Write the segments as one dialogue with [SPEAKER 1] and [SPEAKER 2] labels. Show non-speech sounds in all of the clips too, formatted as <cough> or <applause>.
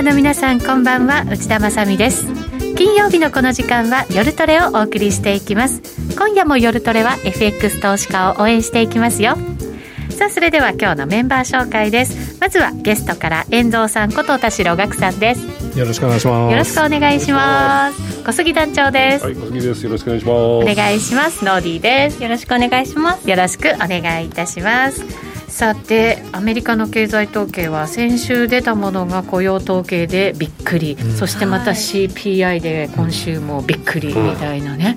[SPEAKER 1] ーの皆さんこんばんは。内田まさです。金曜日のこの時間は夜トレをお送りしていきます。今夜も夜トレは FX 投資家を応援していきますよ。さあそれでは今日のメンバー紹介です。まずはゲストから遠藤さんこと田代岳さんです。
[SPEAKER 2] よろしくお願いします。
[SPEAKER 1] よろしくお願いします。小杉団長です。
[SPEAKER 3] はい小杉です。よろしくお願いします。
[SPEAKER 1] お願いします。ノーディーです。
[SPEAKER 4] よろしくお願いします。
[SPEAKER 1] よろしくお願いいたしますさてアメリカの経済統計は先週出たものが雇用統計でびっくり、うん、そしてまた CPI で今週もびっくりみたいなね、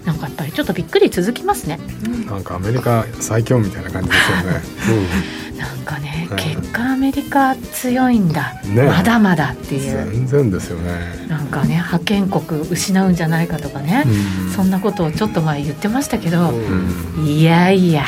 [SPEAKER 1] うん、なんかやっぱりちょっとびっくり続きますね、
[SPEAKER 2] うん、なんかアメリカ最強みたいな感じですよね、<laughs>
[SPEAKER 1] なんかね、結果アメリカ強いんだ、ね、まだまだっていう。
[SPEAKER 2] 全然ですよね。
[SPEAKER 1] なんかね覇権国失うんじゃないかとかね、そんなことをちょっと前言ってましたけど、いやいや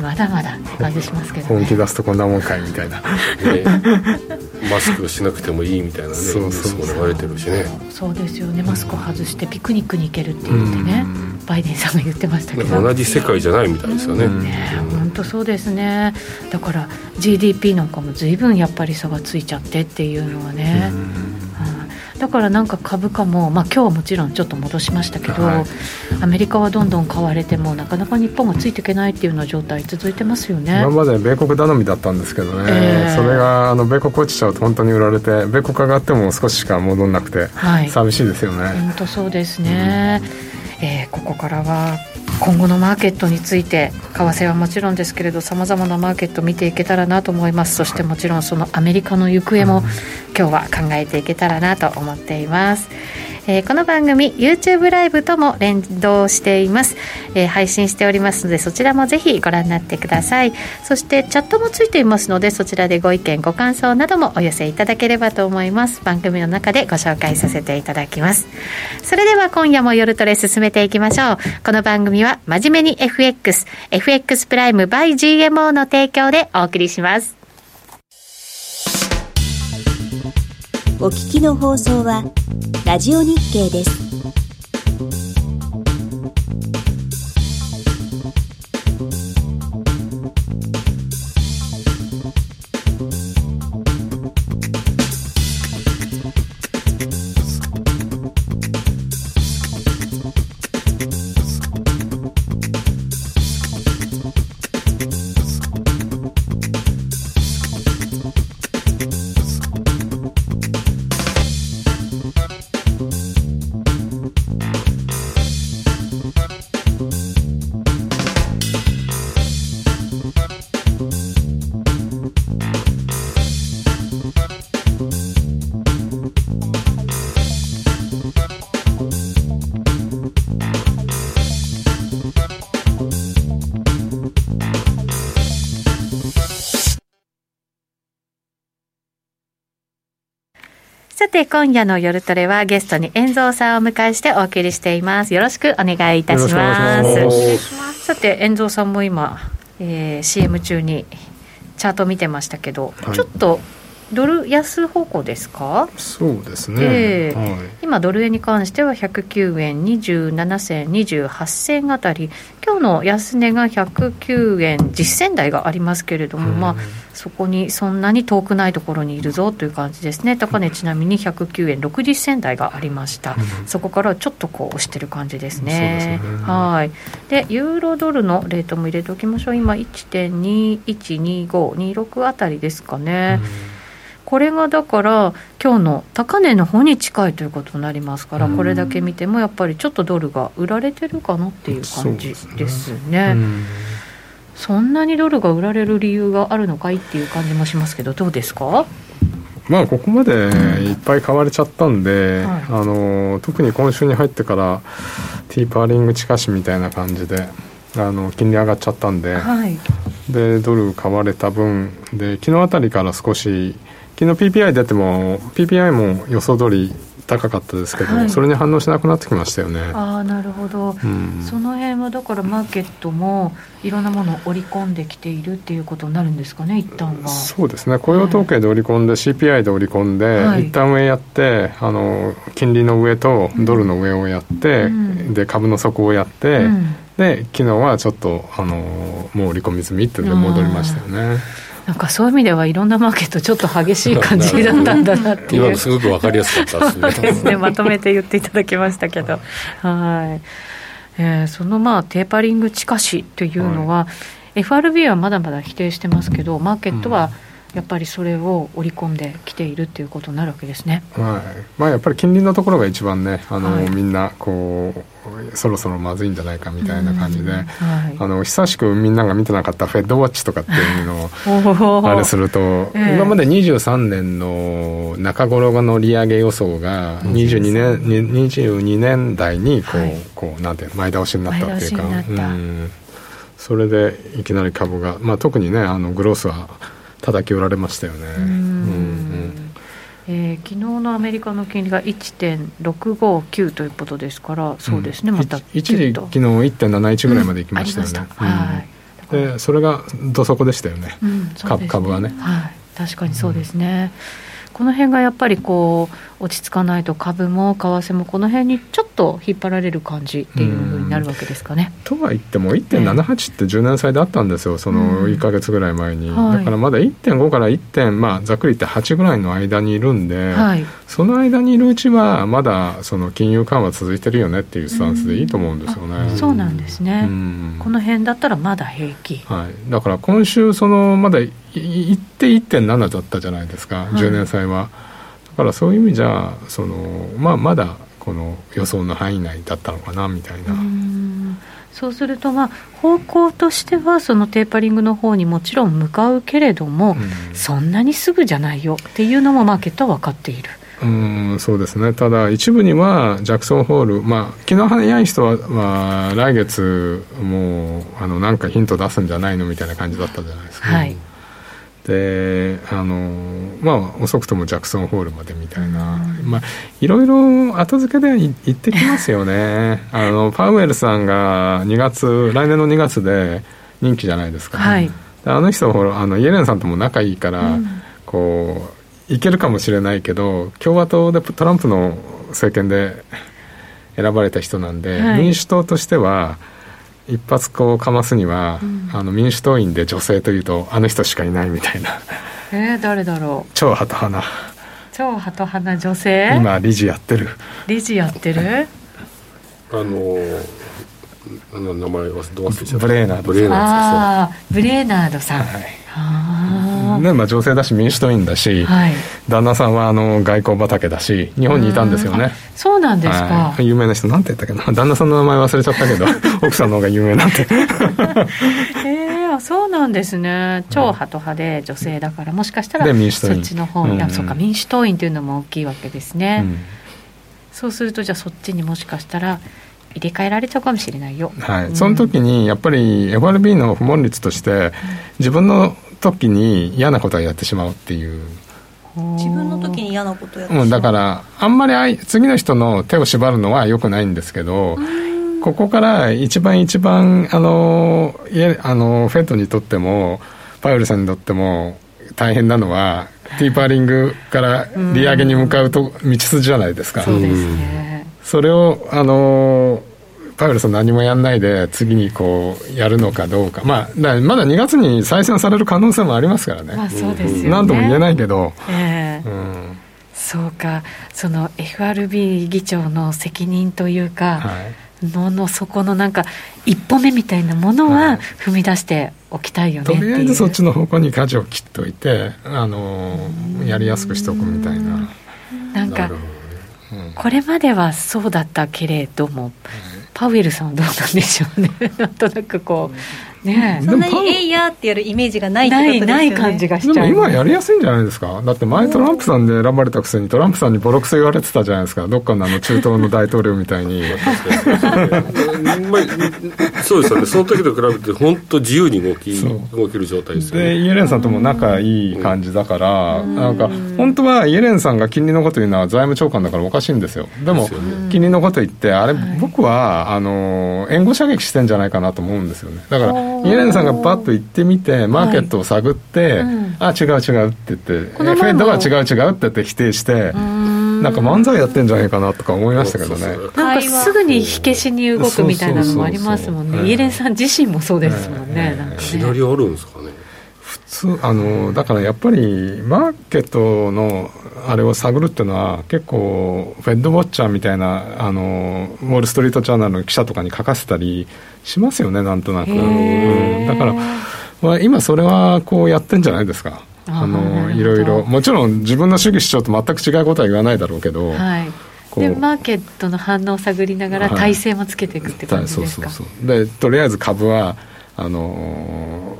[SPEAKER 1] まだまだって感じしますけど、
[SPEAKER 2] ね、本気出すとこんなもんかいみたいな、ね、<laughs>
[SPEAKER 3] マスクしなくてもいいみたいなねそうそうそう。流れてるしね。
[SPEAKER 1] そうですよね。マスク外してピクニックに行けるって言ってねバイデンさんが言ってましたけど。
[SPEAKER 3] 同じ世界じゃないみたいですよね。
[SPEAKER 1] ね本当そうですね。だから GDP なんかも随分やっぱり差がついちゃってっていうのはね、だからなんか株価も、まあ、今日はもちろんちょっと戻しましたけど、はい、アメリカはどんどん買われてもなかなか日本がついていけないっていうような状態続いてますよね。
[SPEAKER 2] 今まで米国頼みだったんですけどね、えー、それがあの米国落ちちゃうと本当に売られて米国上がっても少ししか戻んなくて、はい、寂しいですよね。
[SPEAKER 1] 本当そうですね、うん、えー、ここからは今後のマーケットについて為替はもちろんですけれどさまざまなマーケット見ていけたらなと思いますそしてもちろんそのアメリカの行方も今日は考えていけたらなと思っています。えー、この番組 YouTube ライブとも連動しています、えー、配信しておりますのでそちらもぜひご覧になってください。そしてチャットもついていますのでそちらでご意見ご感想などもお寄せいただければと思います。番組の中でご紹介させていただきます。それでは今夜も夜トレ進めていきましょう。この番組は真面目に FX FX プライム by GMO の提供でお送りします。
[SPEAKER 5] お聞きの放送はラジオ日経です。
[SPEAKER 1] て、今夜の夜トレはゲストに遠蔵さんをお迎えしてお送りしています。よろしくお願いいたします。さて、遠蔵さんも今、えー、CM 中にチャート見てましたけど、はい、ちょっとドル安方向ですか？
[SPEAKER 2] そうですね、え
[SPEAKER 1] ーはい、今ドル円に関しては109円27銭28銭あたり今日の安値が109円10銭台がありますけれども、まあ、そこにそんなに遠くないところにいるぞという感じですね。高値ちなみに109円60銭台がありました、そこからちょっとこう押してる感じですね、ね、はい。でユーロドルのレートも入れておきましょう。今1.212526あたりですかね、うんこれがだから今日の高値の方に近いということになりますから、これだけ見てもやっぱりちょっとドルが売られてるかなっていう感じですね。そんなにドルが売られる理由があるのかいっていう感じもしますけどどうですか？
[SPEAKER 2] まあここまでいっぱい買われちゃったんで、はい、あの特に今週に入ってからティーパーリング近しみたいな感じであの金利上がっちゃったんで、はい、でドル買われた分で昨日あたりから少し昨日 PPI 出ても PPI も予想通り高かったですけど、はい、それに反応しなくなってきましたよね。
[SPEAKER 1] ああなるほど、うん、その辺はだからマーケットもいろんなものを織り込んできているっていうことになるんですかね一旦は。
[SPEAKER 2] そうですね。雇用統計で織り込んで、はい、CPI で織り込んで、はい、一旦上やってあの金利の上とドルの上をやって、うん、で株の底をやって、うん、で昨日はちょっとあのもう織り込み済みっていうので戻りましたよね。
[SPEAKER 1] なんかそういう意味ではいろんなマーケットちょっと激しい感じだったんだなっていう。今
[SPEAKER 3] のすごく分かりやすかったですね。
[SPEAKER 1] ですね。まとめて言っていただきましたけど。はい、えー、そのまあテーパリング近しというのは、はい、FRB はまだまだ否定してますけどマーケットは、うんやっぱりそれを織り込んできているっていうことになるわけですね。
[SPEAKER 2] はい。まあ、やっぱり近隣のところが一番ねあの、はい、みんなこうそろそろまずいんじゃないかみたいな感じで、はい、あの久しくみんなが見てなかったフェッドウォッチとかっていうのをあれすると、えー、今まで23年の中頃の利上げ予想が22年 ,22 年代にこうはい、こうなんて前倒しになったっていうか。うん。それでいきなり株が、まあ、特にねあのグロースは叩き売られましたよね。うん。
[SPEAKER 1] えー、昨日のアメリカの金利が1.659ということですから、そうですね、うん、また
[SPEAKER 2] 一時、昨日1.71ぐらいまでいきましたよね。うん、はい、でそれがどそこでしたよね、うん、ね。株株はね、
[SPEAKER 1] はい。確かにそうですね。この辺がやっぱりこう落ち着かないと株も為替もこの辺にちょっと引っ張られる感じっていうふうになるわけですかね。
[SPEAKER 2] とは言っても1.78って10年債であったんですよ。その1か月ぐらい前に、だからまだ1.5から1点、まあ、ざっくり言って8ぐらいの間にいるんで、はい、その間にいるうちはまだその金融緩和続いてるよねっていうスタンスでいいと思うんですよね。
[SPEAKER 1] うそうなんですね、この辺だったらまだ平気、
[SPEAKER 2] はい、だから今週そのまだ1って1.7だったじゃないですか、はい、10年債は。だからそういう意味じゃその、まあ、まだこの予想の範囲内だったのかなみたいな。
[SPEAKER 1] そうすると、まあ、方向としてはそのテーパリングの方にもちろん向かうけれども、うん、そんなにすぐじゃないよっていうのもマーケットは分かっている。
[SPEAKER 2] うんそうですね。ただ一部にはジャクソンホールまあ気の早い人は、まあ、来月もうあのなんかヒント出すんじゃないのみたいな感じだったじゃないですか、はい、であのまあ遅くともジャクソンホールまでみたいな、まあいろいろ後付けで言ってきますよね。<laughs> あのパウエルさんが2月来年の2月で任期じゃないですか、はい、あの人ほらあのイエレンさんとも仲いいから、うん、こういけるかもしれないけど共和党でトランプの政権で選ばれた人なんで、はい、民主党としては一発こうかますには、うん、あの民主党員で女性というとあの人しかいないみたいな。
[SPEAKER 1] えー、誰だろう。
[SPEAKER 2] 超ハト派な。
[SPEAKER 1] 超ハト派な女性？
[SPEAKER 2] 今理事やってる。
[SPEAKER 1] 理事やってる？
[SPEAKER 3] あのあの名前忘れちゃった
[SPEAKER 2] ブレーナード
[SPEAKER 1] ブレーナードさん。ブレーナードさん、はい
[SPEAKER 2] ねまあ、女性だし民主党員だし、はい、旦那さんはあの外交畑だし日本にいたんですよね。
[SPEAKER 1] そうなんですか、
[SPEAKER 2] はい、有名な人なんて言ったっけな？旦那さんの名前忘れちゃったけど <laughs> 奥さんの方が有名なんて。<laughs>
[SPEAKER 1] えー、そうなんですね。超ハト派で女性だからもしかしたら民主党員。そっちの方、うん、そうか民主党員というのも大きいわけですね、うん、そうするとじゃあそっちにもしかしたら入れ替えられちゃうかもしれないよ、
[SPEAKER 2] はい、うん、その時にやっぱり FRB の不問率として自分の時に嫌なことをやってしまうっていう。
[SPEAKER 4] 自分の時に嫌なことやって
[SPEAKER 2] しまう、うん、だからあんまり次の人の手を縛るのはよくないんですけどここから一番一番あのあのフェットにとってもパウエルさんにとっても大変なのはティーパーリングから利上げに向かうと道筋じゃないですか。
[SPEAKER 1] そうですね。
[SPEAKER 2] それをあのパウエルさん何もやんないで次にこうやるのかどうか、まあ、だまだ2月に再選される可能性もありますからね、
[SPEAKER 1] まあ、そうですよね。
[SPEAKER 2] 何とも言えないけど、
[SPEAKER 1] えー、うん、そうか。その FRB 議長の責任というか、はい。ののそこのなんか一歩目みたいなものは踏み出しておきたいよね、
[SPEAKER 2] はい、とりあえずそっちの方向に舵を切っておいてあのやりやすくしておくみたいな。
[SPEAKER 1] なんか、これまではそうだったけれども、パウエルさんはどうなんでしょうね。なんとなくこうね
[SPEAKER 4] そんなに「えいや」ってやるイメージがないってことですよね。
[SPEAKER 1] ない感じがしちゃう
[SPEAKER 2] でも今やりやすいんじゃないですか？だって前トランプさんで選ばれたくせにトランプさんにボロクソ言われてたじゃないですか。どっかのあの中東の大統領みたいに。<laughs>
[SPEAKER 3] そうですよね。その時と比べて本当自由に動き動ける状態ですよね。
[SPEAKER 2] でイエレンさんとも仲いい感じだからなんか本当はイエレンさんが金利のこと言うのは財務長官だからおかしいんですよ。でも金利のこと言ってあれ僕はあの援護射撃してんじゃないかなと思うんですよね。だからイエレンさんがパッと行ってみてマーケットを探って、はいうん、あ違う違うって言ってフェッドは違う違うって言って否定してなんか漫才やってんじゃないかなとか思いましたけどね。
[SPEAKER 1] なんかすぐに火消しに動くみたいなのもありますもんね。イエレンさん自身もそうですもんね、
[SPEAKER 3] いきなりあるんですか？ね
[SPEAKER 2] あのだからやっぱりマーケットのあれを探るっていうのは結構フェッドウォッチャーみたいなあのウォール・ストリート・ジャーナルの記者とかに書かせたりしますよねなんとなく、うん、だから、まあ、今それはこうやってんじゃないですか。あのいろいろ。もちろん自分の主義主張と全く違うことは言わないだろうけど、はい、
[SPEAKER 1] でマーケットの反応を探りながら体制もつけていくって感じですか、はい、そうそう
[SPEAKER 2] そう。でとりあえず株はあの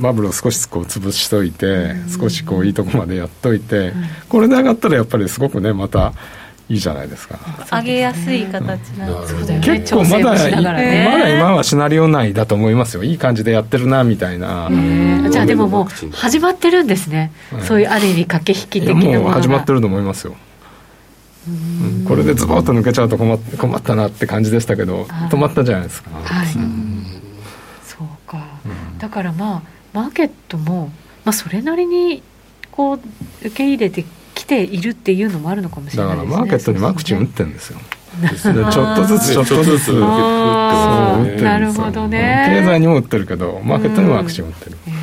[SPEAKER 2] バブルを少しこう潰しといて、少しこういいとこまでやっといて、これで上がったらやっぱりすごくねまたいいじゃないですか。
[SPEAKER 4] 上げやすい形なんですね、
[SPEAKER 2] 結構まだ、まだ今はシナリオ内だと思いますよ。いい感じでやってるなみたいな。
[SPEAKER 1] じゃあでももう始まってるんですね、そういうある意味駆け引き的なもの
[SPEAKER 2] が。始まってると思いますよ。うん、これでズボッと抜けちゃうと困困ったなって感じでしたけど、止まったじゃないですか、はい、
[SPEAKER 1] だからまあマーケットも、まあ、それなりにこう受け入れてきているっていうのもあるのかもしれないですね
[SPEAKER 2] だからマーケットにワクチン打ってるんですよ。<laughs> ちょっとずつちょっとずつ打
[SPEAKER 1] ってるなるほどね。
[SPEAKER 2] 経済にも打ってるけどマーケットにもワクチン打ってる、うん。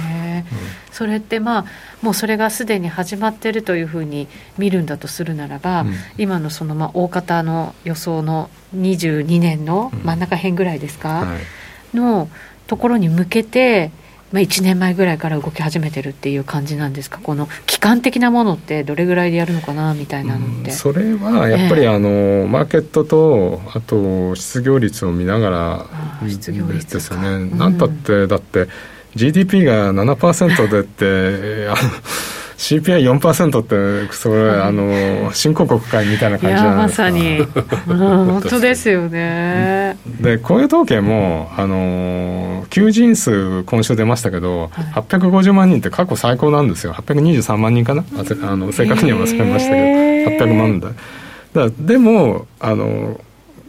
[SPEAKER 1] それってまあもうそれがすでに始まってるというふうに見るんだとするならば、うん、今のそのまあ大方の予想の22年の真ん中辺ぐらいですか、うんはい、のところに向けてまあ、1年前ぐらいから動き始めてるっていう感じなんですか、この期間的なものってどれぐらいでやるのかなみたいなのって、
[SPEAKER 2] それはやっぱりあの、えー、マーケットと、あと失業率を見ながら
[SPEAKER 1] 失業率
[SPEAKER 2] ですよね、うん、なんたって、だって、GDP が7%でって、あの CPI4% ってそれ、あの新興国会みたいな感じないですか
[SPEAKER 1] まさに、<laughs> 本当ですよね。
[SPEAKER 2] で雇用統計もあの求人数今週出ましたけど、はい、850万人って過去最高なんですよ。823万人かな。あの正確には忘れましたけど、800万だだでもあの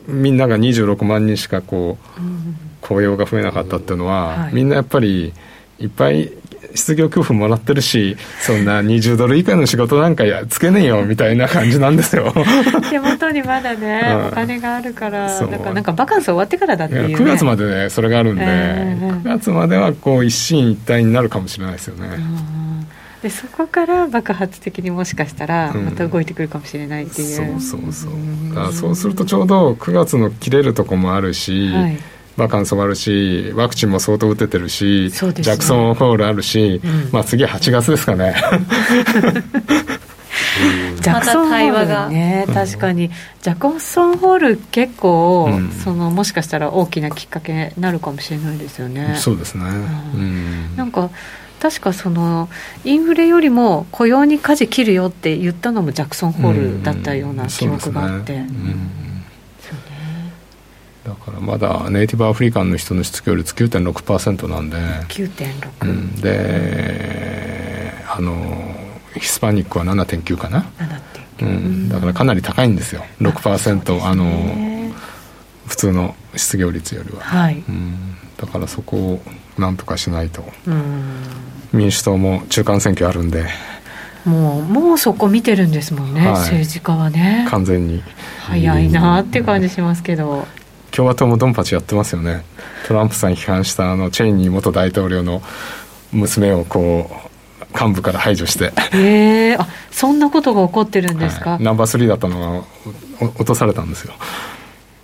[SPEAKER 2] みんなが26万人しかこう、うん。雇用が増えなかったっていうのは、はい、みんなやっぱりいっぱい失業給付もらってるしそんな20ドル以下の仕事なんかやつけねえよみたいな感じなんですよ。<laughs>
[SPEAKER 1] 手元にまだね、うん、お金があるからなんかなんかバカンス終わってからだっていう、ね、
[SPEAKER 2] 9月までねそれがあるんで、えー、9月まではこう一進一退になるかもしれないですよね、
[SPEAKER 1] でそこから爆発的にもしかしたらまた動いてくるかもしれないっていう、
[SPEAKER 2] うん、そうそう。そうそうするとちょうど9月の切れるとこもあるし、はいバカンスもあるしワクチンも相当打ててるし、ね、ジャクソンホールあるし、うん、まあ次は8月ですかね。<laughs>
[SPEAKER 1] ジャクソンホールね、確かに。ジャクソンホール結構、うん、そのもしかしたら大きなきっかけになるかもしれないですよね。
[SPEAKER 2] そうですね、
[SPEAKER 1] うん、なんか確かそのインフレよりも雇用に舵切るよって言ったのもジャクソンホールだったような記憶があって。うん
[SPEAKER 2] だからまだネイティブアフリカンの人の失業率9.6%なんで。
[SPEAKER 1] 9.6、うん、
[SPEAKER 2] であのヒスパニックは7.9かな。7.9、うん、だからかなり高いんですよ。6%あの普通の失業率よりは、はい、うん、だからそこをなんとかしないと、民主党も中間選挙あるんで。
[SPEAKER 1] もうもうそこ見てるんですもんね、はい、政治家はね。
[SPEAKER 2] 完全に。
[SPEAKER 1] 早いなって感じしますけど、
[SPEAKER 2] 共和党もドンパチやってますよね。トランプさん批判したあのチェイニー元大統領の娘をこう幹部から排除して。
[SPEAKER 1] へえあそんなことが起こってるんですか、はい、
[SPEAKER 2] ナンバー3だったのが落とされたんですよ。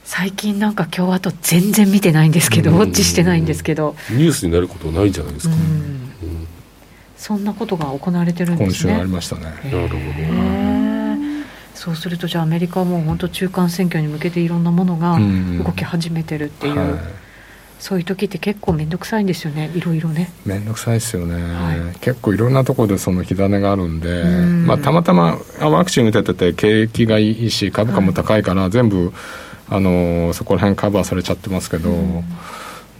[SPEAKER 1] 最近なんか共和党全然見てないんですけどウォッチしてないんですけど。
[SPEAKER 3] ニュースになることないんじゃないですか、
[SPEAKER 1] そんなことが行われてるんです
[SPEAKER 2] ね。今週ありましたね。なるほ
[SPEAKER 1] どそうするとじゃあアメリカはもう本当中間選挙に向けていろんなものが動き始めてるっていう、はい、そういう時って結構面倒くさいんですよねいろいろね。
[SPEAKER 2] 面倒くさいですよね、はい、結構いろんなところでその火種があるんで、ん。まあ、たまたまワクチン打ててて景気がいいし株価も高いから、全部あのそこら辺カバーされちゃってますけど、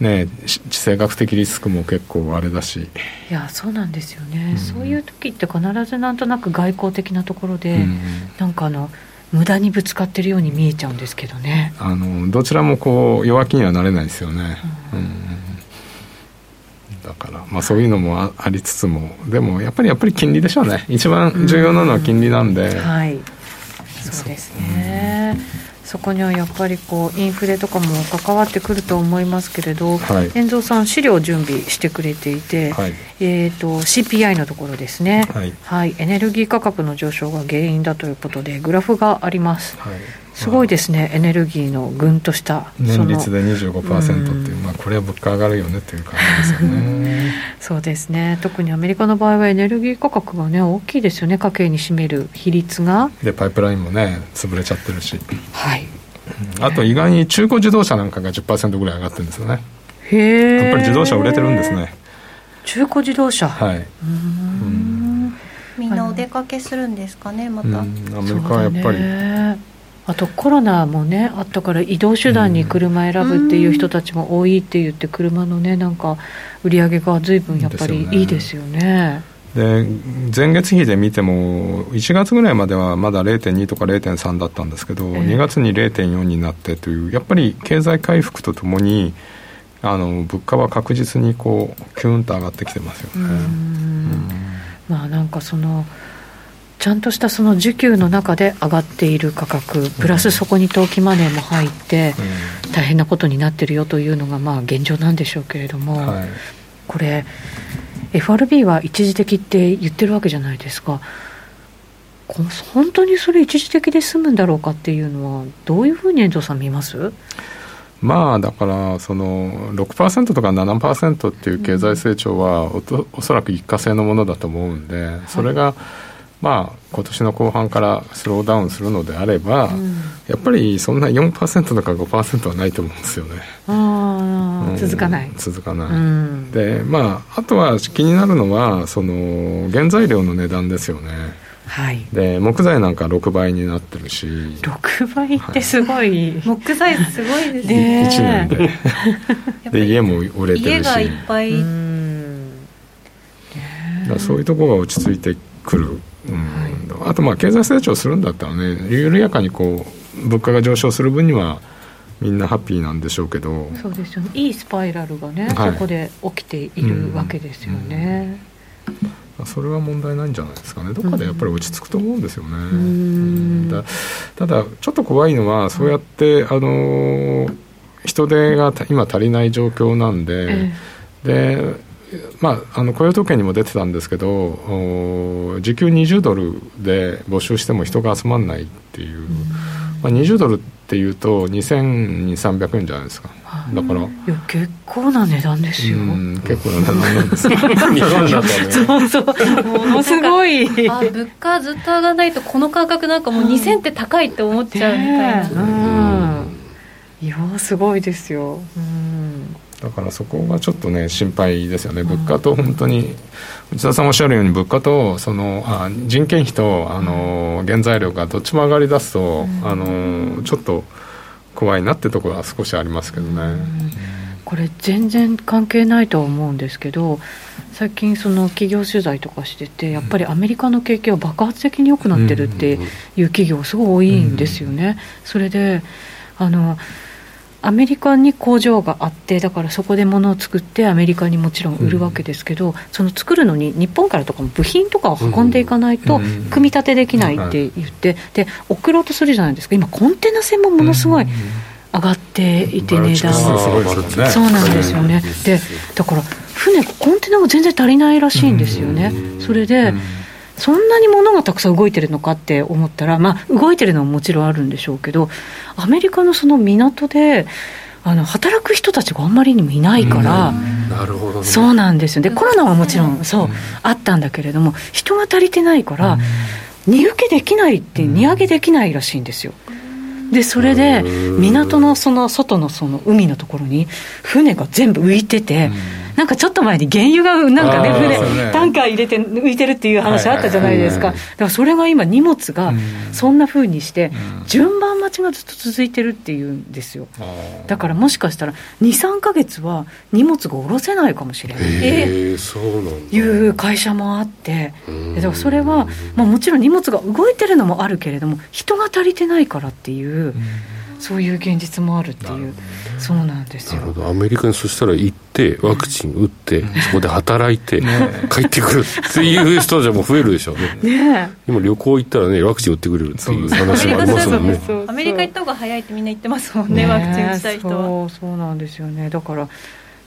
[SPEAKER 2] ね、地政学的リスクも結構あれだし。
[SPEAKER 1] いやそうなんですよね、うん、そういう時って必ずなんとなく外交的なところで、うん、なんかあの無駄にぶつかってるように見えちゃうんですけどね。
[SPEAKER 2] あのどちらもこう弱気にはなれないですよね、うん、うん、だから、まあ、そういうのもありつつも。でもやっぱりやっぱり金利でしょうね。一番重要なのは金利なんで、
[SPEAKER 1] はい。そうですね、そこにはやっぱりこうインフレとかも関わってくると思いますけれど、はい、遠藤さん、資料を準備してくれていて、はい、えーと、CPI のところですね、はい、はい、エネルギー価格の上昇が原因だということで、グラフがあります。はいすごいですね、エネルギーのぐんとした
[SPEAKER 2] 年率で25%っていう、まあ、これは物価上がるよねっていう感じですよね <laughs>
[SPEAKER 1] そうですね、特にアメリカの場合はエネルギー価格がね、大きいですよね、家計に占める比率が。
[SPEAKER 2] で、パイプラインもね、潰れちゃってるし、はい、あと意外に中古自動車なんかが10%ぐらい上がってるんですよね。へえ。やっぱり自動車売れてるんですね。
[SPEAKER 1] 中古自動車
[SPEAKER 2] はい。
[SPEAKER 4] みんなお出かけするんですかね、また。ア
[SPEAKER 2] メリカはやっぱり。
[SPEAKER 1] あとコロナもねあったから移動手段に車選ぶっていう人たちも多いって言って車のねなんか売り上げが随分やっぱりいいですよね。
[SPEAKER 2] で前月比で見ても1月ぐらいまではまだ0.2とか0.3だったんですけど、えー、2月に0.4になってというやっぱり経済回復とともにあの物価は確実にこうキュンと上がってきてますよね。
[SPEAKER 1] まあなんかそのちゃんとしたその需給の中で上がっている価格、プラスそこに投機マネーも入って、大変なことになってるよというのが、まあ、現状なんでしょうけれども、はい、これ、FRB は一時的って言ってるわけじゃないですか。本当にそれ一時的で済むんだろうかっていうのはどういうふうに遠藤さん見ます？
[SPEAKER 2] まあだからその6%とか7%っていう経済成長はおとおそらく一過性のものだと思うんでそれが、はいまあ今年の後半からスローダウンするのであれば、うん、やっぱりそんな4%とか5%はないと思うんですよね。
[SPEAKER 1] うん、続かない。
[SPEAKER 2] 続かない。うん、でまああとは気になるのはその原材料の値段ですよね。はい、で木材なんか6倍になってるし。
[SPEAKER 1] 6倍ってすごい、
[SPEAKER 4] はい、木材すごいですね。
[SPEAKER 2] 1年で。<laughs> で家も売れてるし。家
[SPEAKER 4] がいっぱい。
[SPEAKER 2] そういうところが落ち着いてくるうん、あとまあ経済成長するんだったらね緩やかにこう物価が上昇する分にはみんなハッピーなんでしょうけど。
[SPEAKER 1] そうですよね。いいスパイラルがね、はい、そこで起きているわけですよね、
[SPEAKER 2] うん、それは問題ないんじゃないですかね。どっかでやっぱり落ち着くと思うんですよね、うん、だただちょっと怖いのはそうやって、あの人手が今足りない状況なんで、え。でまあ、あの雇用統計にも出てたんですけど時給20ドルで募集しても人が集まらないっていう、うん、まあ、20ドルっていうと2300円じゃないですか。だから。い
[SPEAKER 1] や結構な値段ですよ、
[SPEAKER 2] 結構な値段なんです。<laughs> 日
[SPEAKER 1] 本だとね。そうそうものすごい。
[SPEAKER 4] あ物価ずっと上がらないとこの価格なんかもう2000って高いって思っちゃうみたいな、うん、
[SPEAKER 1] いやすごいですよ。うん
[SPEAKER 2] だからそこがちょっとね心配ですよね、物価と本当に内田さんおっしゃるように物価とそのあ人件費とあの原材料がどっちも上がりだすと、あのちょっと怖いなってところは少しありますけどね。
[SPEAKER 1] これ全然関係ないと思うんですけど最近その企業取材とかしててやっぱりアメリカの景気は爆発的に良くなってるっていう企業すごい多いんですよね。それであのアメリカに工場があってだからそこで物を作ってアメリカにもちろん売るわけですけど、うん、その作るのに日本からとかも部品とかを運んでいかないと組み立てできないって言って、で送ろうとするじゃないですか。今コンテナ船もものすごい。上がっていて値段。は、そうなんですよね。でだから船コンテナが全然足りないらしいんですよね、それで、そんなに物がたくさん動いてるのかって思ったら、まあ、動いてるのももちろんあるんでしょうけど、アメリカのその港で、あの働く人たちがあんまりにもいないから、
[SPEAKER 3] なるほど、ね、
[SPEAKER 1] そうなんですよ。でコロナはもちろんそう、あったんだけれども人が足りてないから、荷受けできないって荷上げできないらしいんですよ。でそれで港のその外のその海のところに船が全部浮いてて、なんかちょっと前に原油がなんかね、船、タンカー入れて浮いてるっていう話あったじゃないですか、だからそれが今、荷物がそんなふうにして、順番待ちがずっと続いてるっていうんですよ、だからもしかしたら、2、3か月は荷物が下ろせないかもしれない。っていう会社もあって、だからそれは、まあ、もちろん荷物が動いてるのもあるけれども、人が足りてないからっていう。そういう現実もあるっていう、そうなんですよ。なるほ
[SPEAKER 3] ど。アメリカにそしたら行ってワクチン打って、そこで働いて、帰ってくるっていう人じゃもう増えるでしょうね。<laughs> ね今旅行行ったらねワクチン打ってくれるっていう話もありますもんね。
[SPEAKER 4] アメリカ行った方が早いってみんな言ってますもんねワクチン打ちたい人は。
[SPEAKER 1] そうそうなんですよね。だから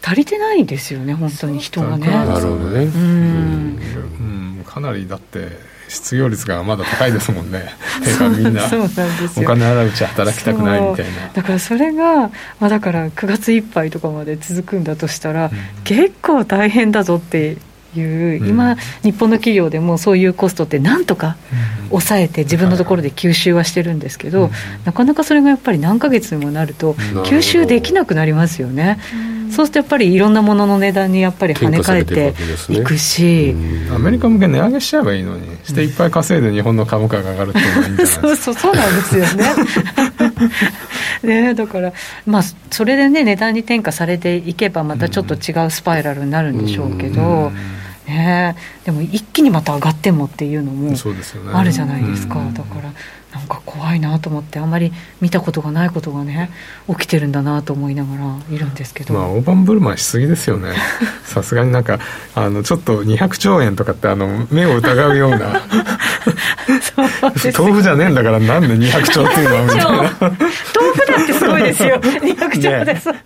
[SPEAKER 1] 足りてないんですよね本当に人がね。な
[SPEAKER 3] るほどね。うん、
[SPEAKER 2] かなりだって失業率がまだ高いですもんね。<laughs> みんな。お金払ううち働きたくないみたいな。
[SPEAKER 1] だからそれが、まあ、だから9月いっぱいとかまで続くんだとしたら、うん、結構大変だぞっていう、今、日本の企業でもそういうコストってなんとか抑えて自分のところで吸収はしてるんですけど、なかなかそれがやっぱり何ヶ月にもなると吸収できなくなりますよね。そうするとやっぱりいろんなものの値段にやっぱり跳ね返っていくし、
[SPEAKER 2] アメリカ向け値上げしちゃえばいいのにしていっぱい稼いで日本の株価が上がるっていうのがいいんじゃないですか。<laughs> そう
[SPEAKER 1] そうそうなんですよね。<laughs> ねだからまあそれでね値段に転嫁されていけばまたちょっと違うスパイラルになるんでしょうけど、ね、でも一気にまた上がってもっていうのもあるじゃないですか、だからなんか怖いなと思ってあんまり見たことがないことがね起きてるんだなと思いながらいるんですけど。
[SPEAKER 2] まあ大盤振る舞いしすぎですよね。<laughs> さすがになんかあのちょっと200兆円とかってあの目を疑うような。豆腐じゃねえんだからなんで200兆っていうのはみたいな。豆腐
[SPEAKER 1] だってすごいですよ。200兆です、ね、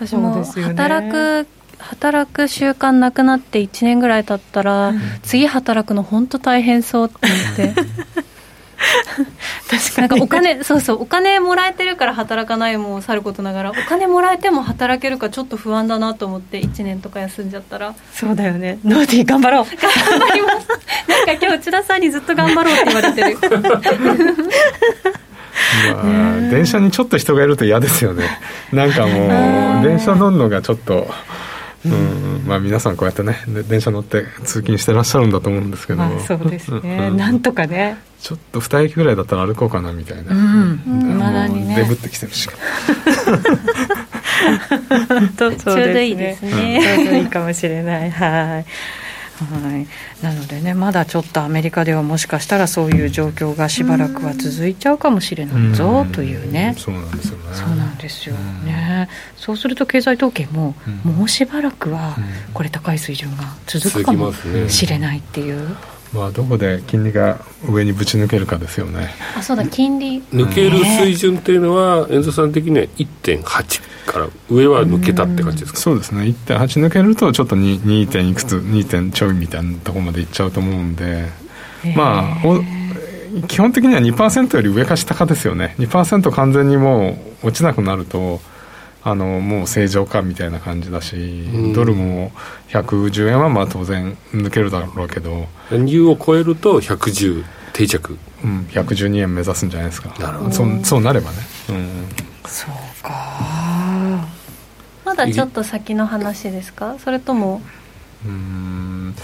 [SPEAKER 4] 私も働く働く習慣なくなって1年ぐらい経ったら、うん、次働くの本当大変そうって思って。<laughs> 確かに。なんかお金そうそうお金もらえてるから働かないもさることながらお金もらえても働けるかちょっと不安だなと思って1年とか休んじゃったら。
[SPEAKER 1] そうだよね。ノーディー頑張ろう。
[SPEAKER 4] 頑張ります。<laughs> なんか今日内田さんにずっと頑張ろうって言われてる。<laughs>
[SPEAKER 2] まあ、電車にちょっと人がいると嫌ですよね。なんかもう電車乗るのがちょっとうんまあ、皆さんこうやってね電車乗って通勤してらっしゃるんだと思うんですけど、ま
[SPEAKER 1] あ、そうですね、うん、なんとかね。
[SPEAKER 2] ちょっと2駅ぐらいだったら歩こうかなみたいな、う
[SPEAKER 1] ん、まだにね。
[SPEAKER 2] デブってきてるし。<laughs>
[SPEAKER 4] ちょうどいいですね、
[SPEAKER 1] ちょうどいいかもしれない。はいはい、なのでね、まだちょっとアメリカではもしかしたらそういう状況がしばらくは続いちゃうかもしれないぞというね、
[SPEAKER 2] そうなんですよね。
[SPEAKER 1] そうなんですよね。そうすると経済統計も、もうしばらくはこれ高い水準が続くかもしれないっていう。
[SPEAKER 2] まあ、どこで金利が上にぶち抜けるかですよね。
[SPEAKER 4] あそうだ金利。
[SPEAKER 3] 抜ける水準っていうのは、遠藤さん的には1.8から上は抜けたって感じですか？
[SPEAKER 2] そうですね。1.8抜けるとちょっと 2. 2. 点いくつ2点ちょいみたいなところまでいっちゃうと思うんで。まあ基本的には2%より上か下かですよね。2%完全にもう落ちなくなるとあのもう正常化みたいな感じだし、うん、ドルも110円はまあ当然抜けるだろうけど。
[SPEAKER 3] 2を超えると110定着。
[SPEAKER 2] うん。112円目指すんじゃないですか。なるほど。そうそうなればね、うん、
[SPEAKER 1] そうか
[SPEAKER 4] まだちょっと先の話ですか？それとも
[SPEAKER 2] うん。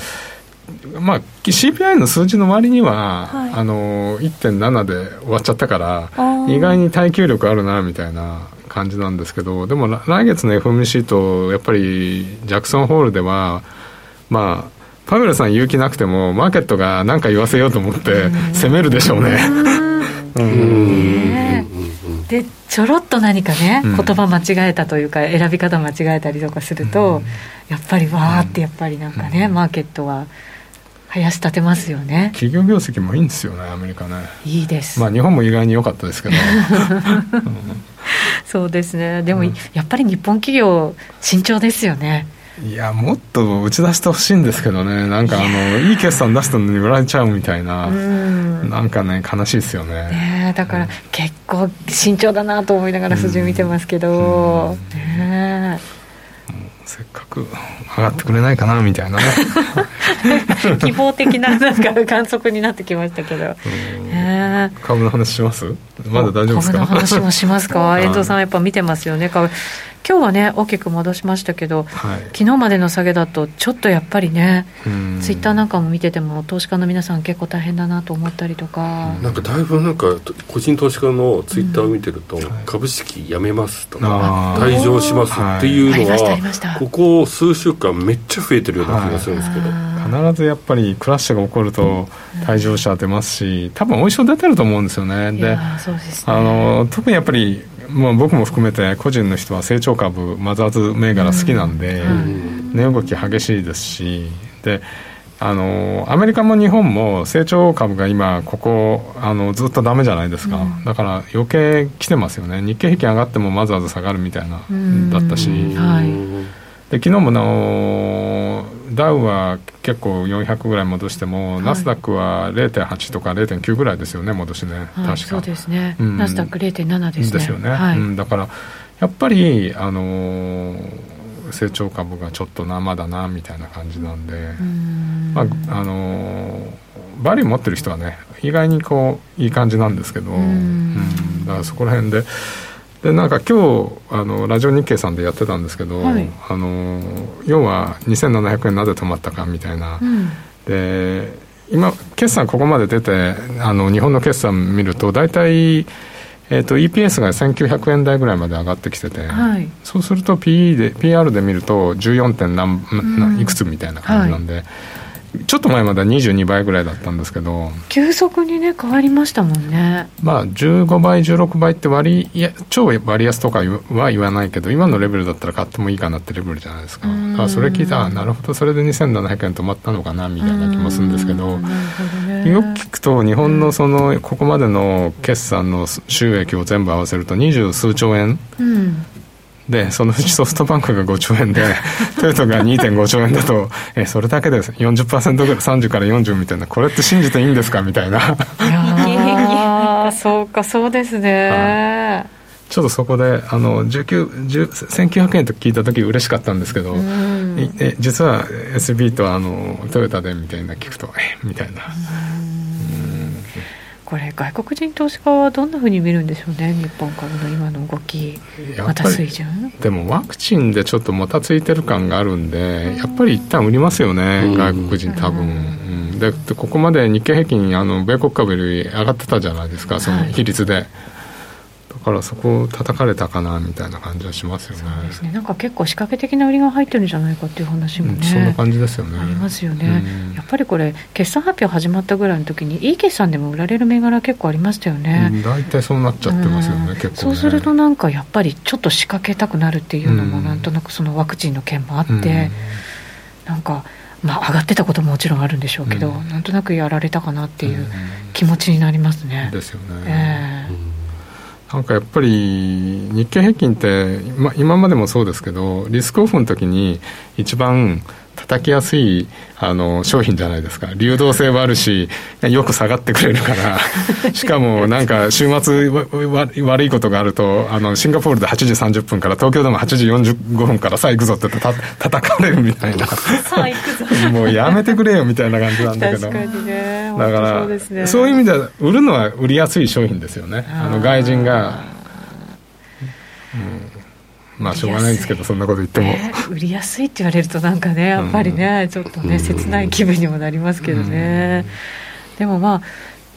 [SPEAKER 2] まあ、CPI の数字の割には、はい、あの1.7で終わっちゃったから意外に耐久力あるなみたいな感じなんですけどでも来月の FMC とやっぱりジャクソンホールではまあパウエルさん勇気なくてもマーケットが何か言わせようと思って攻めるでしょうね。
[SPEAKER 1] でちょろっと何かね、言葉間違えたというか選び方間違えたりとかすると、やっぱりわーってやっぱりなんかね、マーケットは。林立てますよね。
[SPEAKER 2] 企業業績もいいんですよねアメリカね。
[SPEAKER 1] いいです。
[SPEAKER 2] まあ日本も意外に良かったですけど、<laughs>
[SPEAKER 1] うん、そうですね。でも、やっぱり日本企業慎重ですよね。
[SPEAKER 2] いやもっと打ち出してほしいんですけどね。なんかあのいい決算出したのに売られちゃうみたいな、ん、なんかね悲しいですよね。
[SPEAKER 1] ねだから結構慎重だなと思いながら数字見てますけど、ね
[SPEAKER 2] せっかく上がってくれないかなみたいなね。<laughs>
[SPEAKER 1] 希望的ななんか観測になってきましたけど、
[SPEAKER 2] 株の話します？まだ大丈夫ですか？株
[SPEAKER 1] の話もしますか？<laughs> 遠藤さんやっぱ見てますよね。株今日はね大きく戻しましたけど、はい、昨日までの下げだとちょっとやっぱりねツイッターなんかも見てても投資家の皆さん結構大変だなと思ったりとか。
[SPEAKER 3] なんかだいぶなんか個人投資家のツイッターを見てると、うん、株式やめますとか退場しますっていうのは、はい、ここ数週間めっちゃ増えてるような気がするんですけど。
[SPEAKER 2] 必ずやっぱりクラッシュが起こると退場者出ますし多分お衣装出てると思うんですよね。で、ね、あの特にやっぱりまあ、僕も含めて個人の人は成長株マザーズ銘柄好きなんで、値動き激しいですしであのアメリカも日本も成長株が今ここあのずっとダメじゃないですか、うん、だから余計来てますよね。日経平均上がってもマザーズ下がるみたいなだったし、はい、で昨日ものダウは結構400ぐらい戻しても、はい、ナスダックは0.8とか0.9ぐらいですよね戻しね、はい、確か。
[SPEAKER 1] そうですね、うん、ナスダック0.7ですね。
[SPEAKER 2] ですよね、はい、うん、だからやっぱりあのー成長株がちょっと生だなみたいな感じなんで、まああのバリュー持ってる人はね意外にこういい感じなんですけど、うん、だからそこら辺で。でなんか今日あのラジオ日経さんでやってたんですけど、はい、あの要は2700円なぜ止まったかみたいな、うん、で今決算ここまで出てあの日本の決算見ると大体えーと、EPS が1900円台ぐらいまで上がってきてて、はい、そうすると PE で PR で見ると14点何、うん、いくつみたいな感じなんで、はいちょっと前までは22倍ぐらいだったんですけど。
[SPEAKER 1] 急速にね変わりましたもんね。
[SPEAKER 2] まあ15倍16倍って割いや超割安とかは言わないけど今のレベルだったら買ってもいいかなってレベルじゃないですか。だからそれ聞いたらなるほどそれで2700円止まったのかなみたいな気もするんですけど、ね、よく聞くと日本のそのここまでの決算の収益を全部合わせると二十数兆円、うんでそのうちソフトバンクが5兆円で <laughs> トヨタが2.5兆円だとえそれだけで40%ぐらい30から40みたいなこれって信じていいんですかみたいな。い
[SPEAKER 1] や <laughs> そうかそうですね、
[SPEAKER 2] ちょっとそこであの1900円と聞いた時嬉しかったんですけど、うん、え実は SB とあのトヨタでみたいな聞くとえみたいな。
[SPEAKER 1] これ外国人投資家はどんなふうに見るんでしょうね日本株の今の動き。また水準？
[SPEAKER 2] でもワクチンでちょっともたついてる感があるんでやっぱり一旦売りますよね、外国人多分、うん、でここまで日経平均あの米国株より上がってたじゃないですかその比率で、はいからそこを叩かれたかなみたいな感じはしますよね。そうです
[SPEAKER 1] ね。なんか結構仕掛け的な売りが入ってるんじゃないかっていう話もね、うん、
[SPEAKER 2] そんな感じですよね。
[SPEAKER 1] ありますよね、うん、やっぱりこれ決算発表始まったぐらいの時にいい決算でも売られる銘柄結構ありましたよね、
[SPEAKER 2] うん、大体そうなっちゃってますよね、結構、ね、
[SPEAKER 1] そうするとなんかやっぱりちょっと仕掛けたくなるっていうのもなんとなくそのワクチンの件もあって、うん、なんかまあ、上がってたことももちろんあるんでしょうけど、うん、なんとなくやられたかなっていう気持ちになりますね。
[SPEAKER 2] ですよね。えーなんかやっぱり日経平均って、ま、今までもそうですけどリスクオフの時に一番叩きやすいあの商品じゃないですか。流動性はあるしよく下がってくれるから。<laughs> しかもなんか週末悪いことがあるとあのシンガポールで8時30分から東京でも8時45分からさあ行くぞってた叩かれるみたいな。もうやめてくれよみたいな感じなんだけど。
[SPEAKER 1] 確かにね。
[SPEAKER 2] だからそう、ね,、いう意味では売るのは売りやすい商品ですよね。あの外人が、うんまあしょうがないんですけどそんなこと言っても、え
[SPEAKER 1] ー、売りやすいって言われるとなんかねやっぱりね、うん、ちょっとね切ない気分にもなりますけどね、うん、でもまあ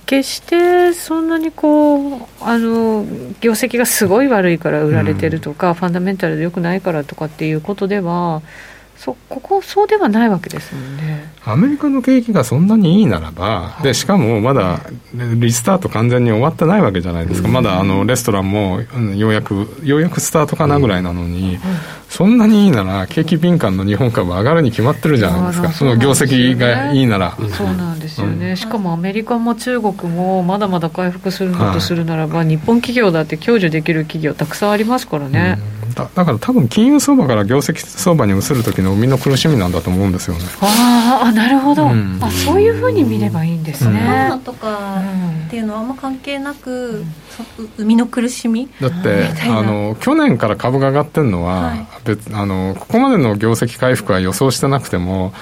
[SPEAKER 1] 決してそんなにこうあの業績がすごい悪いから売られてるとか、うん、ファンダメンタルでよくないからとかっていうことではそここそうではないわけですもんね。
[SPEAKER 2] アメリカの景気がそんなにいいならば、でしかもまだリスタート完全に終わってないわけじゃないですか、まだあのレストランもようやくようやくスタートかなぐらいなのに、そんなにいいなら景気敏感の日本株上がるに決まってるじゃないですか。その業績がいいなら。
[SPEAKER 1] そうなんですよね、しかもアメリカも中国もまだまだ回復するのとするならば、日本企業だって享受できる企業たくさんありますからね、
[SPEAKER 2] だだから多分金融相場から業績相場に移る時のみんな苦しみなんだと思うんですよね。
[SPEAKER 1] ああなるほど、うん、あそういうふうに見ればいいんですね、
[SPEAKER 4] うん、とかっていうのはあんま関係なく、生みの苦しみ？
[SPEAKER 2] だってあの去年から株が上がってるのは、はい、別あのここまでの業績回復は予想してなくても、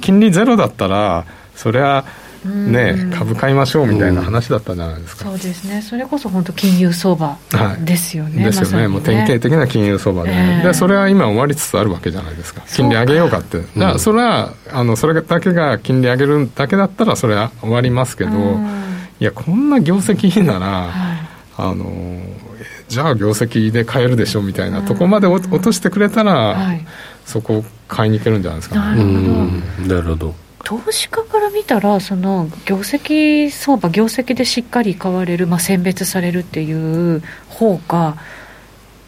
[SPEAKER 2] 金利ゼロだったらそれはね、株買いましょうみたいな話だったじゃないですか、
[SPEAKER 1] そうですね。それこそ本当金融相場ですよね、
[SPEAKER 2] はい、ですよね、ね、もう典型的な金融相場で,、えー、でそれは今終わりつつあるわけじゃないですか。金利上げようかって。だからそれはあのそれだけが金利上げるだけだったらそれは終わりますけど、いやこんな業績いいなら、はい、あのじゃあ業績で買えるでしょみたいなとこまで落としてくれたら、はい、そこ買いに行けるんじゃないですか
[SPEAKER 3] ね。なるほど。
[SPEAKER 1] 投資家見たらその業績相場業績でしっかり買われる、まあ、選別されるっていう方が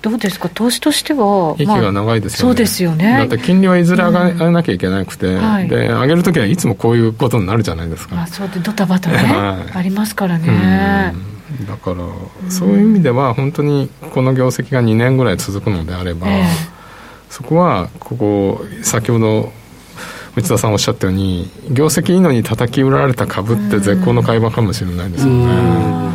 [SPEAKER 1] どうですか？投資としては
[SPEAKER 2] 息が長いですよね、
[SPEAKER 1] そうですよね。
[SPEAKER 2] だって金利はいずれ上がらなきゃいけなくて、うん。はい、で上げるときはいつもこういうことになるじゃないですか。
[SPEAKER 1] あそうでドタバタね、はい、ありますからね、
[SPEAKER 2] だからそういう意味では本当にこの業績が2年ぐらい続くのであれば、えー、そこはここ先ほど内田さんおっしゃったように業績いいのに叩き売られた株って絶好の買い場かもしれないですよね。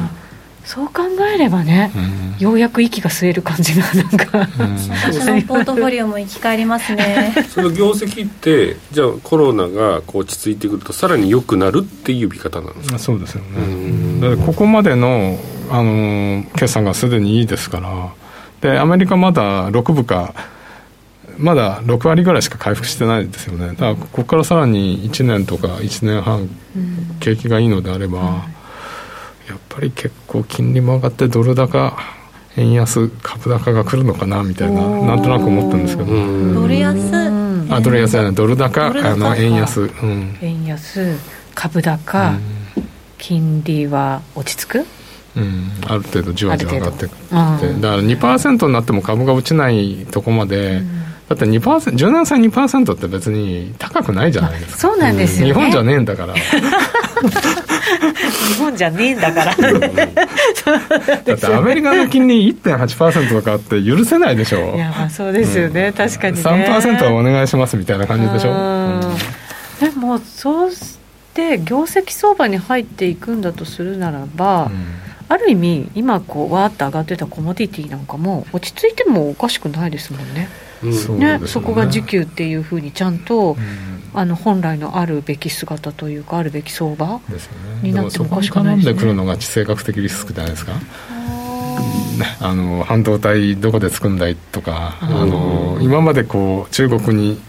[SPEAKER 1] そう考えればね、うん、ようやく息が吸える感じがなんか、
[SPEAKER 4] うん、私のポートフォリオも生き返りますね。<laughs>
[SPEAKER 3] その業績ってじゃあコロナがこう落ち着いてくるとさらに良くなるっていう見方なんですか？
[SPEAKER 2] そうですよね。だここまでの、あの決算がすでにいいですから。でアメリカまだ6部かまだ6割ぐらいしか回復してないですよね。だからここからさらに1年とか1年半景気がいいのであれば、うん、やっぱり結構金利も上がってドル高円安株高が来るのかなみたいななんとなく思ったんですけど。
[SPEAKER 4] ドル安。
[SPEAKER 2] あドル安じゃないドル高あの円安、うん、
[SPEAKER 1] 円安株高、金利は落ち着く？
[SPEAKER 2] うん、ある程度じわじわ上がってくって、だから2%になっても株が落ちないとこまで、うんだって2%、17歳2%って別に高くないじゃないですか。
[SPEAKER 1] そうなんですよ、
[SPEAKER 2] ね、日本じゃねえんだから。<laughs> 日
[SPEAKER 1] 本じゃねえんだから。だ
[SPEAKER 2] ってアメリカの金利1.8%とかって許せないでしょ。
[SPEAKER 1] いや、まあそうですよね、うん、確かに、ね。
[SPEAKER 2] 3%はお願いしますみたいな感じでしょ。うん、
[SPEAKER 1] でも、そうして業績相場に入っていくんだとするならば、うんある意味今こうわーっと上がってたコモディティなんかも落ち着いてもおかしくないですもんね。ね、そこが需給っていうふうにちゃんと、あの本来のあるべき姿というかあるべき相場になってもおかしくないですね。
[SPEAKER 2] でくるのが地政学的リスクじゃないですか？あの半導体どこで作るんだいとか、あの今までこう中国に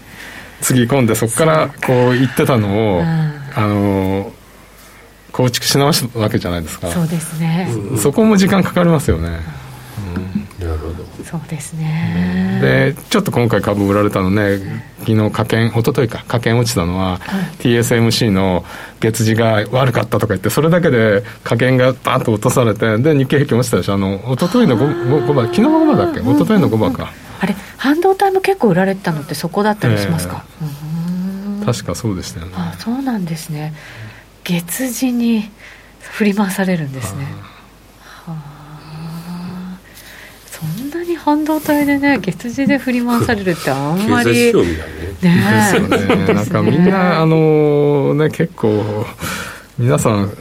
[SPEAKER 2] つぎ込んでそこからこう行ってたのを、あの構築し直すわけじゃないですか。
[SPEAKER 1] そうですね、
[SPEAKER 2] そこも時間かかりますよね、
[SPEAKER 1] そうですね。
[SPEAKER 2] でちょっと今回株売られたのね昨日科研一昨日か科研落ちたのは、はい、TSMC の月次が悪かったとか言ってそれだけで科研がバーッと落とされてで日経平均落ちたでしょ。あの一昨日の 5, 5番昨日の5番だっけ？一昨日の5番か、
[SPEAKER 1] あれ半導体も結構売られてたのってそこだったりしますか、
[SPEAKER 2] えー、確かそうでしたよね。
[SPEAKER 1] あそうなんですね。月次に振り回されるんですねはあそんなに半導体でね月次で振り回されるってあんまりね。
[SPEAKER 3] ね。
[SPEAKER 2] ですよねなんかみんなあのね結構皆さん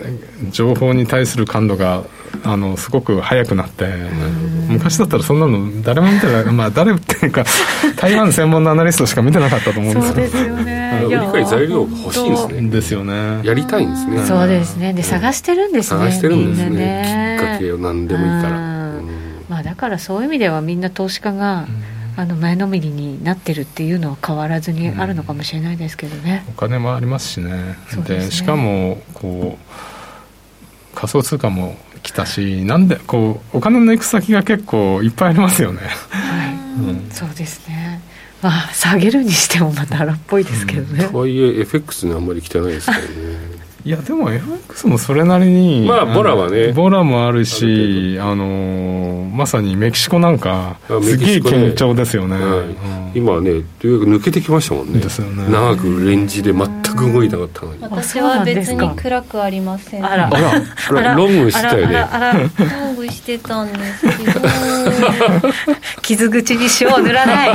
[SPEAKER 2] 情報に対する感度があのすごく早くなって昔だったらそんなの誰も見てないまあ誰っていうか <laughs> 台湾専門のアナリストしか見てなかったと思うんですけど
[SPEAKER 1] そうですよね。
[SPEAKER 3] 理解材料が欲しいんですね。
[SPEAKER 2] ですよね。
[SPEAKER 3] やりたいんですね。
[SPEAKER 1] そうですね。で探してるんですね。
[SPEAKER 3] 探してるんですね。ね。きっかけを何でもいいから、
[SPEAKER 1] まあ、だからそういう意味ではみんな投資家が、あの前のめりになってるっていうのは変わらずにあるのかもしれないですけどね、
[SPEAKER 2] お金もありますしね。で、ね、しかもこう仮想通貨も来たしなんでこうお金の行く先が結構いっぱいありますよね。
[SPEAKER 1] はい、うん、そうですね。まあ下げるにしてもまた荒っぽいですけどね、
[SPEAKER 3] うん、とはいえ FX にあんまり来てないですからね
[SPEAKER 2] いやでも FX もそれなりに
[SPEAKER 3] まあボラはね。
[SPEAKER 2] ボラもあるしあのまさにメキシコなんかすげえ堅調ですよね、はい。うん、
[SPEAKER 3] 今はねというか抜けてきましたもんね。
[SPEAKER 2] ですよね。
[SPEAKER 3] 長くレンジで全く動いなかったのに。
[SPEAKER 4] 私は別に暗くありません。
[SPEAKER 1] あら。
[SPEAKER 3] あらロングしてたよね。
[SPEAKER 4] あらロングしてたんですけど
[SPEAKER 1] 傷口に塩を塗らない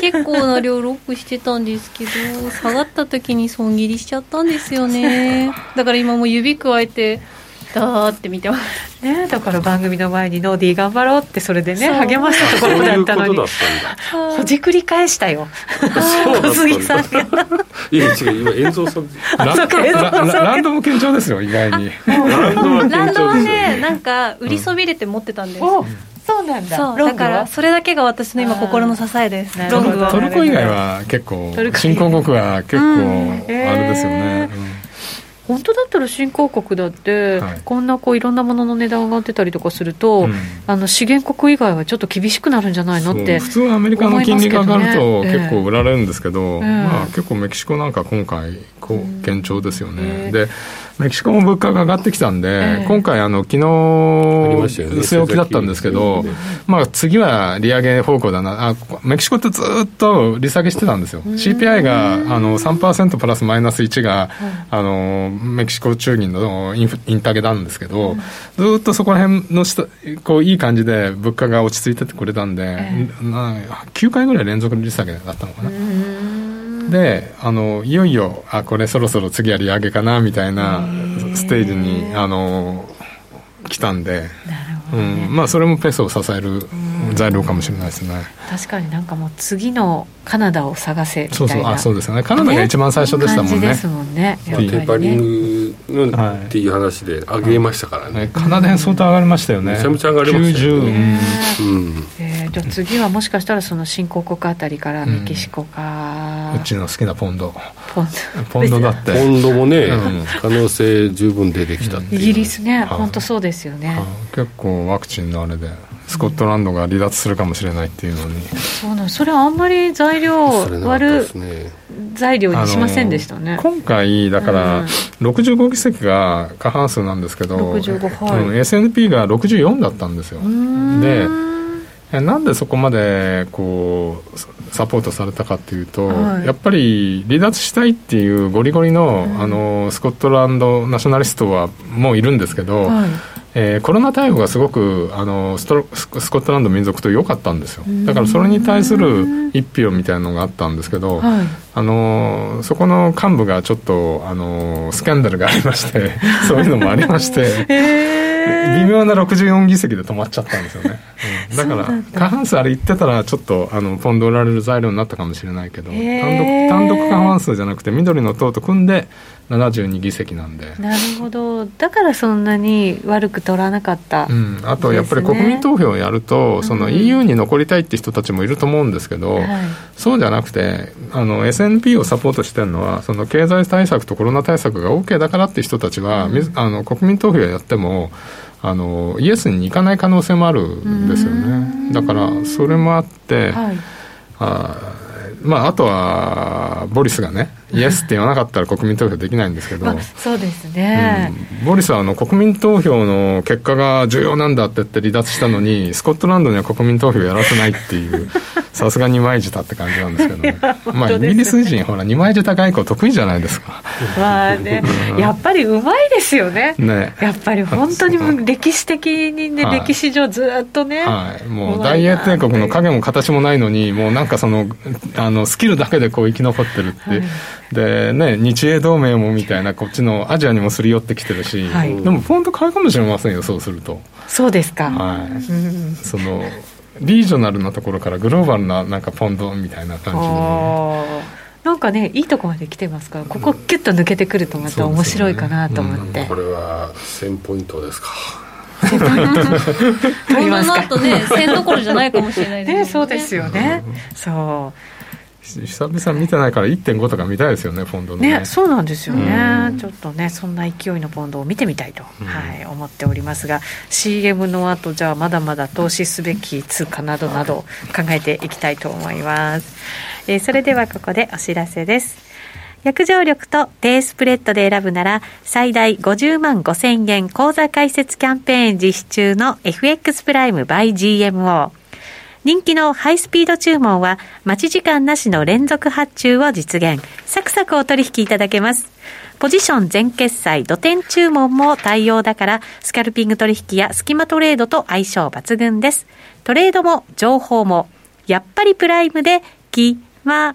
[SPEAKER 4] 結構な量ロックしてたんですけど下がった時に損切りしちゃったんですよね。だから今も指くわえてダーって見てます。
[SPEAKER 1] ねだから番組の前にノーディー頑張ろうってそれでね励ましたところだったのに。ほじくり返したよ。小杉さんが。
[SPEAKER 3] いや違う今遠藤さん。
[SPEAKER 2] ランドも堅調ですよ意外に。
[SPEAKER 4] ランドはねなんか売りそびれて持ってたんです、うん
[SPEAKER 1] そうなんだ。
[SPEAKER 4] そう。だからそれだけが私の今心の支えです。
[SPEAKER 2] ロングは。トルコ以外は結構新興国は結構あれですよね、
[SPEAKER 1] 本当だったら新興国だって、はい、こんなこういろんなものの値段上がってたりとかすると、うん、あの資源国以外はちょっと厳しくなるんじゃないのって
[SPEAKER 2] 普通はアメリカの金利が上がると結構売られるんですけど、えー、まあ、結構メキシコなんか今回こう堅調ですよね。えー、でメキシコも物価が上がってきたんで、えー、今回あの、昨日据え置きだったんですけど、まあ、次は利上げ方向だな。あ、メキシコってずっと利下げしてたんですよ、CPI があの3%プラスマイナス1が、あのメキシコ中銀のインインタゲなんですけど、ずっとそこら辺の下こういい感じで物価が落ち着いててくれたんで、えー、9回ぐらい連続利下げだったのかな。であのいよいよあこれそろそろ次は利上げかなみたいなステージにあの来たんで、ね、うん。まあ、それもペソを支える材料かもしれないですね、
[SPEAKER 1] 確かになんかもう次のカナダを探せみたいな。
[SPEAKER 2] そうそう。あそうですね。カナダが一番最初でしたもんね。
[SPEAKER 1] ですもんね。
[SPEAKER 3] テーパリングのっていう話で上げましたからね、
[SPEAKER 2] カナダ円相当上がりましたよね。
[SPEAKER 3] めちゃめちゃ上がりましたよね、
[SPEAKER 1] うん。えー、じゃあ次はもしかしたらその新興国あたりからメキシコか、
[SPEAKER 2] うちの好きなポンド。
[SPEAKER 1] ポン
[SPEAKER 2] ド。ポンドだって。
[SPEAKER 3] ポンドもね、可能性十分出てきたって
[SPEAKER 1] イギリスね。本当そうですよね。
[SPEAKER 2] 結構ワクチンのあれでスコットランドが離脱するかもしれないっていうのに、
[SPEAKER 1] そうなんそれあんまり材料割る材料にしませんでしたね。
[SPEAKER 2] 今回だから65議席が過半数なんですけど、
[SPEAKER 1] 65はい。うん、
[SPEAKER 2] S&P が64だったんですよ。でなんでそこまでこうサポートされたかっていうと、はい、やっぱり離脱したいっていうゴリゴリのうん、あのスコットランドナショナリストはもういるんですけど、はいえー、コロナ対応がすごくあのストスコットランド民族と良かったんですよ。だからそれに対する一票みたいなのがあったんですけど、はい、あのそこの幹部がちょっとあのスキャンダルがありまして <laughs> そういうのもありまして、えー、微妙な64議席で止まっちゃったんですよね、うん、だから過半数あれ言ってたらちょっとあのポンド売られる材料になったかもしれないけど、単独単独過半数じゃなくて緑の党と組んで72議席なんで。
[SPEAKER 1] なるほど。だからそんなに悪く取らなかった、
[SPEAKER 2] うん、あとやっぱり国民投票をやると、その EU に残りたいって人たちもいると思うんですけど、そうじゃなくてあの SNP をサポートしてるのはその経済対策とコロナ対策が OK だからって人たちは、うん、あの国民投票やってもあのイエスに行かない可能性もあるんですよね。だからそれもあって、はい、あまあ、あとはボリスがねイエスって言わなかったら国民投票できないんですけど、まあ、
[SPEAKER 1] そうですね、
[SPEAKER 2] うん、ボリスはあの国民投票の結果が重要なんだって言って離脱したのに <laughs> スコットランドには国民投票やらせないっていうさすが二枚舌って感じなんですけど。ね。まあイギリス人ほら二枚舌外交得意じゃないですか。
[SPEAKER 1] まあね、やっぱりうまいですよね。ね。やっぱり本当に歴史的にね、はい、歴史上ずっとね、
[SPEAKER 2] はい、もう大英帝国の影も形もないのにもうなんかそのあのスキルだけでこう生き残ってるって、はいでね、日英同盟もみたいな、こっちのアジアにもすり寄ってきてるし、はい、でもポンド買うかもしれませんよ、そうすると。
[SPEAKER 1] そうですか。
[SPEAKER 2] はい。うん、そのリージョナルなところからグローバルななんかポンドみたいな感じに。
[SPEAKER 1] なんかねいいとこまで来てますからここキュッと抜けてくるとまた面白いかなと思って、
[SPEAKER 3] うん、これは1000ポイントですか。
[SPEAKER 1] 取り <laughs> <laughs> ますか。
[SPEAKER 4] とね1000どころじゃないかもしれないですね。
[SPEAKER 1] ねそうですよね、そう
[SPEAKER 2] 久々見てないから1.5とか見たいですよねポンドの
[SPEAKER 1] ね、ね、そうなんですよね、ちょっとねそんな勢いのポンドを見てみたいと、うん、はい、思っておりますが CM の後じゃあまだまだ投資すべき通貨などなど考えていきたいと思います、えー、それではここでお知らせです。約定力と低スプレッドで選ぶなら最大50万5千円口座開設キャンペーン実施中の FX プライム by GMO 人気のハイスピード注文は待ち時間なしの連続発注を実現。サクサクお取引いただけます。ポジション全決済、土点注文も対応だから、スキャルピング取引やスキマトレードと相性抜群です。トレードも情報も、やっぱりプライムできま。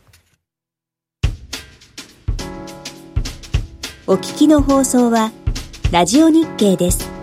[SPEAKER 5] お聞きの放送はラジオ日経です。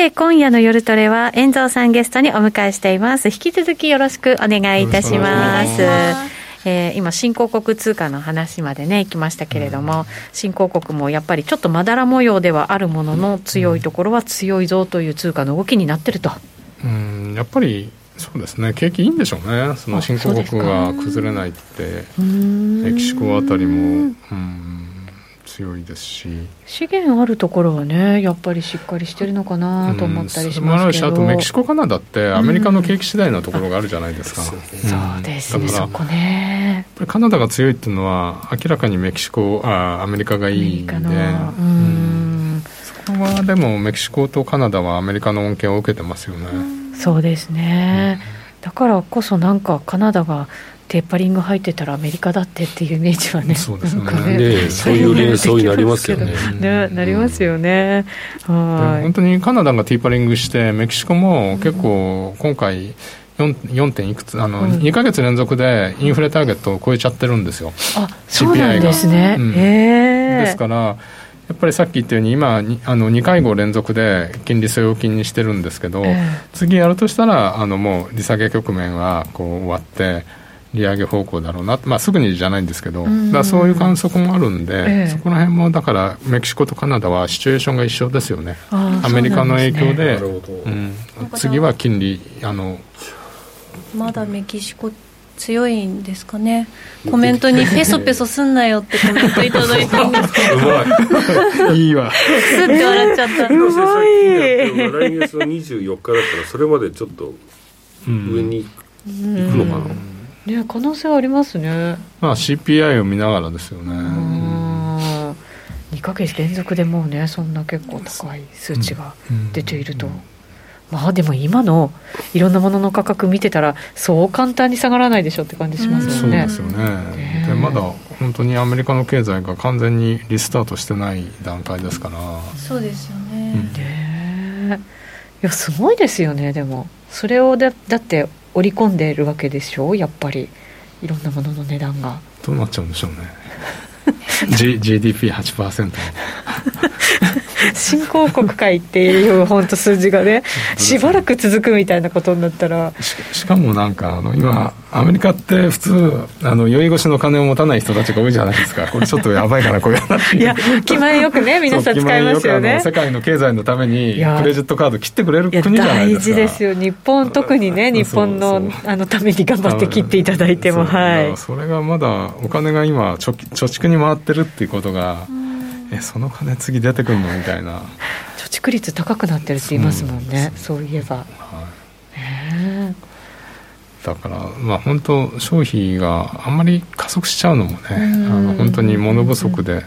[SPEAKER 1] て、今夜の夜トレは、遠蔵さんゲストにお迎えしています。引き続きよろしくお願いいたします。えー、今、新興国通貨の話までね、行きましたけれども、うん、新興国もやっぱりちょっとまだら模様ではあるものの、強いところは強いぞという通貨の動きになってると。
[SPEAKER 2] うん、やっぱりそうですね。景気いいんでしょうね、その新興国が崩れないって、メキシコあたりも、うん強いですし。
[SPEAKER 1] 資源あるところはねやっぱりしっかりしてるのかなと思ったりしますけど、
[SPEAKER 2] うん、あとメキシコカナダってアメリカの景気次第なところがあるじゃないですか、うん、
[SPEAKER 1] そうですね。そこね。
[SPEAKER 2] カナダが強いっていうのは明らかにメキシコあアメリカがいいんで。うん。そこはでもメキシコとカナダはアメリカの恩恵を受けてますよね。
[SPEAKER 1] そうですね、だからこそなんかカナダがテーパリング入ってたらアメリカだってっていうイメージはね、
[SPEAKER 2] そうですね。
[SPEAKER 3] ねそういう連想になりますよね。
[SPEAKER 1] ねなりますよね、
[SPEAKER 2] うん、はい。本当にカナダがテーパリングして、メキシコも結構、今回、4, 4. 点いくつあの、うん、2か月連続でインフレターゲットを超えちゃってるんですよ、
[SPEAKER 1] あそうなんですね、うん、
[SPEAKER 2] ですからやっぱりさっき言ったように今あの2回合連続で金利据え置きにしてるんですけど、えー、次やるとしたらあのもう利下げ局面はこう終わって利上げ方向だろうな、まあ、すぐにじゃないんですけど、だそういう観測もあるんで、ええ、そこら辺もだからメキシコとカナダはシチュエーションが一緒ですよね、アメリカの影響で、うん、次は金利あの
[SPEAKER 4] まだメキシコ強いんですかね。コメントに <laughs> ペソペソすんなよってコメントいただいたんですけど。<laughs>
[SPEAKER 2] いいわ。
[SPEAKER 4] すって笑っちゃったう
[SPEAKER 1] まい。
[SPEAKER 3] 来月の24日だったらそれまでちょっと上に行くのかな、うん
[SPEAKER 1] ね可能性はありますね。
[SPEAKER 2] まあ CPI を見ながらですよね。
[SPEAKER 1] 2か月連続でもうねそんな結構高い数値が出ていると、うんうん、まあでも今のいろんなものの価格見てたらそう簡単に下がらないでしょって感じしますよね、
[SPEAKER 2] うん、そうですよね、でまだ本当にアメリカの経済が完全にリスタートしてない段階ですから。
[SPEAKER 4] そうですよね、
[SPEAKER 1] ねいやすごいですよねでも。それをだだって織り込んでいるわけでしょう？やっぱり。いろんなものの値段が。
[SPEAKER 2] どうなっちゃうんでしょうね。G GDP8% <laughs>
[SPEAKER 1] 新興国会っていう本当数字がねしばらく続くみたいなことになったら。
[SPEAKER 2] しかもなんかあの今アメリカって普通あの酔い越しの金を持たない人たちが多いじゃないですか。これちょっとやばいかなこういう話。
[SPEAKER 1] いや気前よくね <laughs> 皆さん使いますよね。
[SPEAKER 2] 世界の経済のためにクレジットカード切ってくれる国じゃないですか。
[SPEAKER 1] 大事ですよ。日本特にね日本のあのために頑張って切っていただいてもはい。
[SPEAKER 2] それがまだお金が今貯蓄に回ってるっていうことが、えその金次出てくるのみたいな。
[SPEAKER 1] 貯蓄率高くなってるって言いますもんね。そういえば、はい。
[SPEAKER 2] だから、まあ、本当消費があんまり加速しちゃうのもねあの本当に物不足で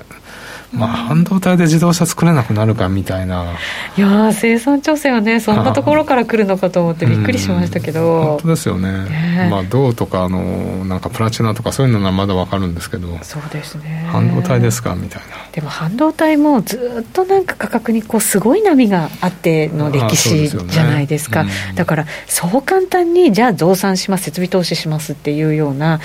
[SPEAKER 2] まあ、半導体で自動車作れなくなるかみたいな。
[SPEAKER 1] いや生産調整はねそんなところから来るのかと思って <laughs> びっくりしましたけど、
[SPEAKER 2] 本当ですよね、ね。まあ、銅とかあのなんかプラチナとかそういうのはまだ分かるんですけど。
[SPEAKER 1] そうですね。
[SPEAKER 2] 半導体ですかみたいな。
[SPEAKER 1] でも半導体もずっとなんか価格にこうすごい波があっての歴史じゃないですか、ねうん、だからそう簡単にじゃあ増産します設備投資しますっていうような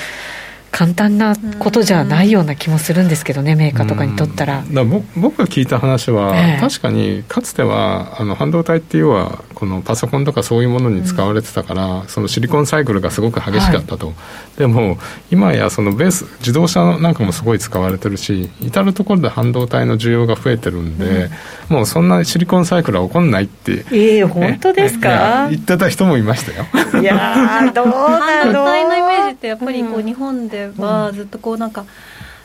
[SPEAKER 1] 簡単なことじゃないような気もするんですけどね、メーカーとかにとったら。
[SPEAKER 2] ら僕が聞いた話は、えー、確かにかつてはあの半導体っていうのはこのパソコンとかそういうものに使われてたから、うん、そのシリコンサイクルがすごく激しかったと、はい、でも今やそのベース自動車なんかもすごい使われてるし至る所で半導体の需要が増えてるんで、うん、もうそんなシリコンサイクルは起こんないって。
[SPEAKER 1] ええー、本当ですか？
[SPEAKER 2] 言ってた人もいましたよ。
[SPEAKER 1] いやどうな
[SPEAKER 4] の半導体のイメージってやっぱりこう日本ではずっとこうなんか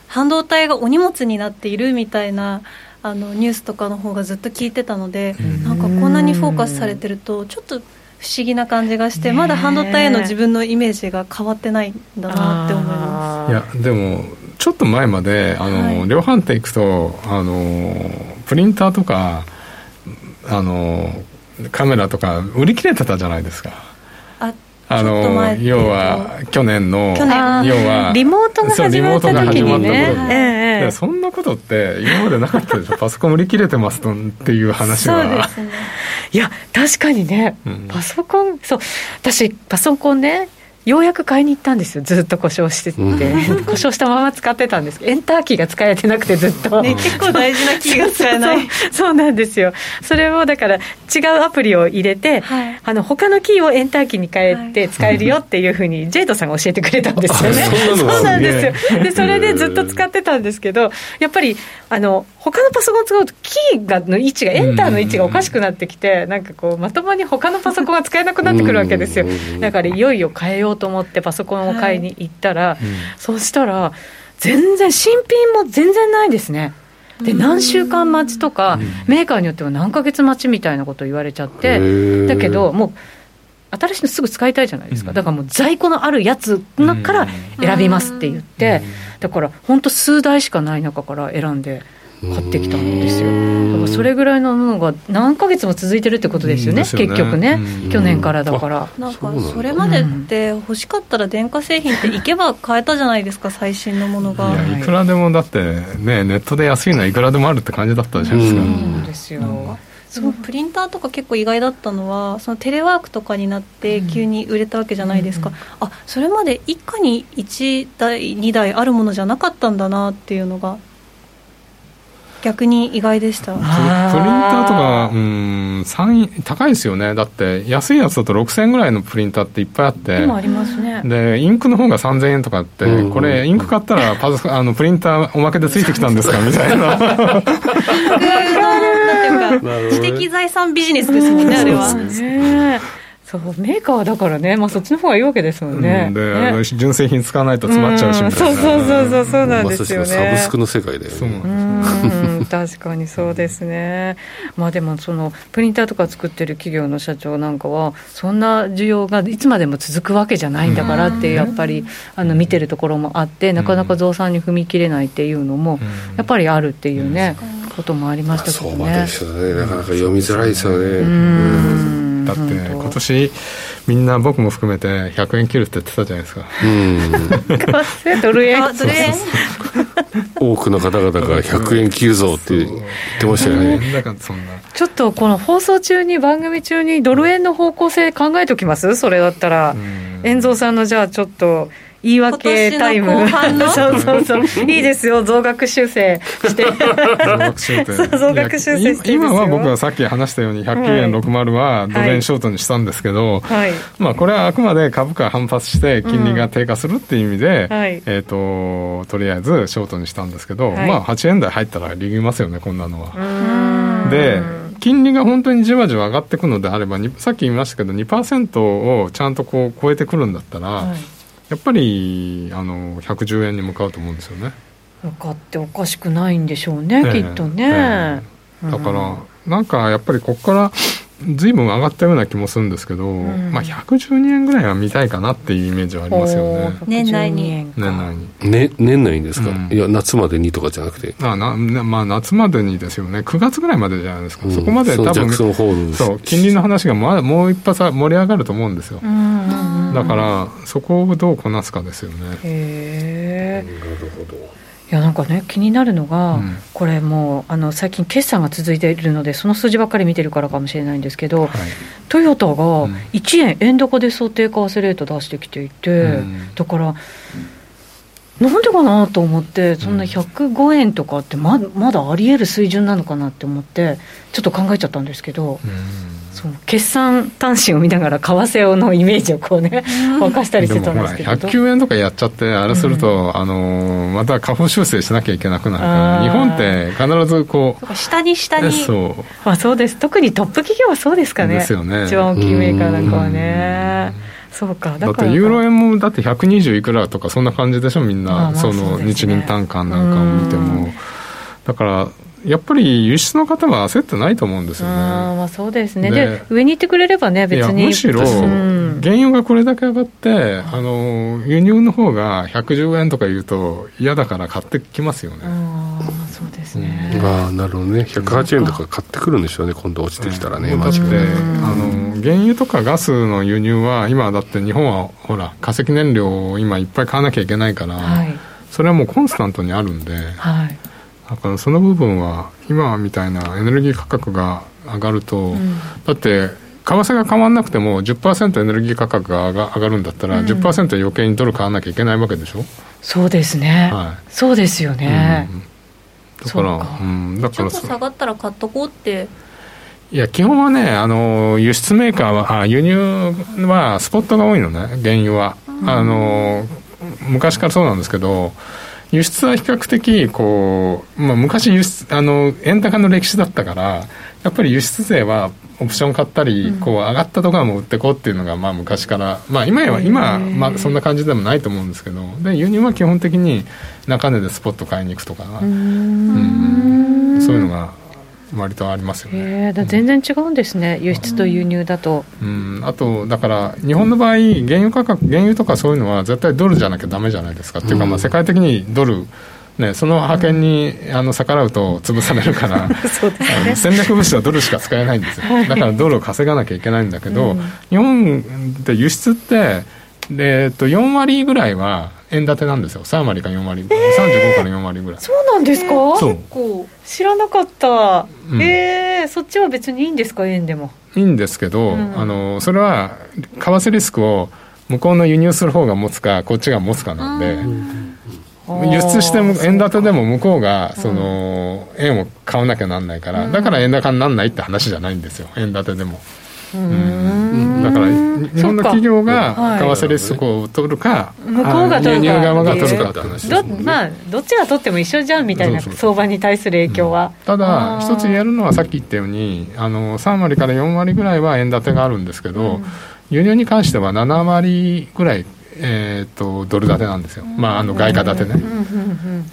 [SPEAKER 4] 半導体がお荷物になっているみたいなあのニュースとかの方がずっと聞いてたのでなんかこんなにフォーカスされてるとちょっと不思議な感じがして、まだ半導体への自分のイメージが変わってないんだなって思います。
[SPEAKER 2] いやでもちょっと前まであの、はい、量販店行くとあのプリンターとかあのカメラとか売り切れてたじゃないですかあの要は去年の要は
[SPEAKER 1] リモートが始まった時にね、
[SPEAKER 2] ええ、そんなことって今までなかったでしょ。パソコン売り切れてますっていう話は。そうですね。
[SPEAKER 1] いや確かにね、うん、パソコンそう。私パソコンねようやく買いに行ったんですよ。ずっと故障してて、うん、故障したまま使ってたんです。エンターキーが使えてなくてずっと、
[SPEAKER 4] ね、結構大事なキーが使えない。<laughs>
[SPEAKER 1] そうなんですよ。それをだから違うアプリを入れて、はい、あの他のキーをエンターキーに変えて使えるよっていうふうに、ジェイドさんが教えてくれたんですよね。<laughs> そうなんです。よでそれでずっと使ってたんですけどやっぱりあの他のパソコンを使うとキーがの位置がエンターの位置がおかしくなってきてなんかこうまともに他のパソコンが使えなくなってくるわけですよ。だからいよいよ変えようと思ってパソコンを買いに行ったら、はい、そうしたら全然新品も全然ないですね。で何週間待ちとか、メーカーによっては何ヶ月待ちみたいなことを言われちゃってだけどもう新しいのすぐ使いたいじゃないですか、だからもう在庫のあるやつから選びますって言って、だから本当数台しかない中から選んで買ってきたんですよ。だからそれぐらいのものが何ヶ月も続いてるってことですよね、よね。結局ね、去年からだから。
[SPEAKER 4] なんかそれまでって欲しかったら電化製品って行けば買えたじゃないですか最新のものが。
[SPEAKER 2] いやい。くらでもだってねネットで安いのはいくらでもあるって感じだったじゃないですか、
[SPEAKER 1] そうですよ。
[SPEAKER 4] そのプリンターとか結構意外だったのはそのテレワークとかになって急に売れたわけじゃないですか、うん、あそれまで一家に1台2台あるものじゃなかったんだなっていうのが逆に意外でした。プリンタ
[SPEAKER 2] ーとかうん高いですよね。だって安いやつだと6000円ぐらいのプリンターっていっぱいあって。
[SPEAKER 1] 今ありますね。
[SPEAKER 2] でインクの方が3000円とかあって、うん、これインク買ったらパソあのプリンターおまけでついてきたんですか？みたいな。<laughs>
[SPEAKER 4] 知的財産ビジネスですもんねあれは。
[SPEAKER 1] そうメーカーだからね、まあ、そっちの方がいいわけですもんね。
[SPEAKER 2] うん、で、ね、純正品使わないと詰まっちゃうしみたいな、
[SPEAKER 1] そうそうそうそうそうなんですよね。
[SPEAKER 3] サブスクの世界だよね。
[SPEAKER 1] うん確かにそうですね。まあでもそのプリンターとか作ってる企業の社長なんかはそんな需要がいつまでも続くわけじゃないんだからってやっぱりあの見てるところもあってなかなか増産に踏み切れないっていうのもやっぱりあるっていうねこともありましたけどね。そう
[SPEAKER 3] ですよね。なかなか読みづらいですよね。
[SPEAKER 2] うんだって今年みんな僕も含めて100円切るって言ってたじゃないですか。
[SPEAKER 1] うん。ドル円ドル円
[SPEAKER 3] 多くの方々が100円切るぞって言ってましたよね。
[SPEAKER 1] ちょっとこの放送中に番組中にドル円の方向性考えておきます？それだったら。遠蔵さんのじゃあちょっと言い訳タイム。<laughs> そうそうそう。いいですよ。増額修正して。<laughs> 増額修正。増額修正して
[SPEAKER 2] 今は僕はさっき話したように109円60はドル円ショートにしたんですけど、はい、まあこれはあくまで株価反発して金利が低下するっていう意味で、うんはい、えーと、とりあえずショートにしたんですけど、はい、まあ8円台入ったら利ぎますよねこんなのは。で金利が本当にじわじわ上がっていくのであればさっき言いましたけど2%をちゃんとこう超えてくるんだったら、はいやっぱりあの110円に向かうと思うんですよね。
[SPEAKER 1] 向かっておかしくないんでしょうね、えー、きっとね。
[SPEAKER 2] えー、だから、うん、なんかやっぱりここからずいぶん上がったような気もするんですけど、うん、まあ112円ぐらいは見たいかなっていうイメージはありますよね。
[SPEAKER 4] 年内に。
[SPEAKER 2] 年内に、
[SPEAKER 3] ね、年内にですか、うん、いや夏までにとかじゃなくて。
[SPEAKER 2] あな、まあ、夏までにですよね。9月ぐらいまでじゃないですか、うん、そこまで多分そう金利の話がまだもう一発盛り上がると思うんですよ、だからそこをどうこなすかですよね。
[SPEAKER 1] へ
[SPEAKER 3] えなるほど
[SPEAKER 1] いやなんかね気になるのが、うん、これもうあの最近決算が続いているのでその数字ばっかり見てるからかもしれないんですけど、はい、トヨタが1円円高で想定為替レート出してきていて、うん、だからなんでかなと思って、そんな105円とかってま、まだありえる水準なのかなって思って、ちょっと考えちゃったんですけど、そう決算端子を見ながら、為替のイメージをこうね、沸かしたりしてたんですけど、
[SPEAKER 2] 109円とかやっちゃって、あれすると、うん、あのまた下方修正しなきゃいけなくなるから、日本って必ずこ
[SPEAKER 4] う、下に下に、
[SPEAKER 1] そう,、まあ、そうです、特にトップ企業はそうですかね、
[SPEAKER 2] ですよね。
[SPEAKER 1] 一番大きいメーカーなんかはね。そうか。
[SPEAKER 2] だってユーロ円もだって120いくらとかそんな感じでしょみんな、その日銀単価なんかを見ても。だからやっぱり輸出の方は焦ってないと思うんですよね。あ
[SPEAKER 1] まあそうですね。で上に行ってくれればね別に。
[SPEAKER 2] むしろ、原油がこれだけ上がって、あの輸入の方が110円とか言うと嫌だから買ってきますよね。
[SPEAKER 1] あそうですね。
[SPEAKER 3] うん、あなるほどね。108円とか買ってくるんでしょうね。今度落ちてきたらね。マ
[SPEAKER 2] ジで。あの原油とかガスの輸入は今だって日本はほら化石燃料を今いっぱい買わなきゃいけないから、はい、それはもうコンスタントにあるんで。はいだからその部分は今みたいなエネルギー価格が上がると、うん、だって為替が変わらなくても10%エネルギー価格が上がるんだったら、うん、10%余計にドル買わなきゃいけないわけでしょ？
[SPEAKER 1] そうですね、はい、そうですよね、うん、
[SPEAKER 4] だからうん。だからちょっと下がったら買っとこうって。
[SPEAKER 2] いや基本はねあの輸出メーカーはあ輸入はスポットが多いのね原油は、うん、あの昔からそうなんですけど輸出は比較的こう、まあ、昔輸出あの円高の歴史だったからやっぱり輸出税はオプション買ったり、こう上がったところも売ってこうっていうのがまあ昔から、まあ、今は今、まあ、そんな感じでもないと思うんですけどで輸入は基本的に中値でスポット買いに行くとかうん。そういうのが割とありますよね。
[SPEAKER 1] 全然違うんですね、輸出と輸入だと。
[SPEAKER 2] うん、あと、だから、日本の場合、原油価格、原油とかそういうのは絶対ドルじゃなきゃだめじゃないですか。っていうか、まあ、世界的にドル、ね、その派遣に、あの逆らうと潰されるから <laughs> そうです、ね、戦略物資はドルしか使えないんですよ、だからドルを稼がなきゃいけないんだけど、うん、日本って輸出ってで、えっと、4割ぐらいは円建てなんですよ。3割か4割、えー、35から4割ぐらい。
[SPEAKER 1] そうなんですか、
[SPEAKER 2] そう。
[SPEAKER 1] 知らなかった、うん、えー、そっちは別にいいんですか？円でも。
[SPEAKER 2] いいんですけど、うん、あのそれは為替リスクを向こうの輸入する方が持つかこっちが持つかなんで、輸出しても円建てでも向こうがその円を買わなきゃなんないからだから円高にならないって話じゃないんですよ。円建てでも。だから日本の企業が為替リスクを取るか、
[SPEAKER 1] 向こうが取る
[SPEAKER 2] 側が取るかって話
[SPEAKER 1] ど,、まあ、どっちが取っても一緒じゃんみたいな相場に対する影響は、
[SPEAKER 2] ただ一つ言えるのはさっき言ったようにあの3割から4割ぐらいは円建てがあるんですけど、輸入に関しては7割ぐらいえーと、ドル建てなんですよ、まあ、あの外貨建てね、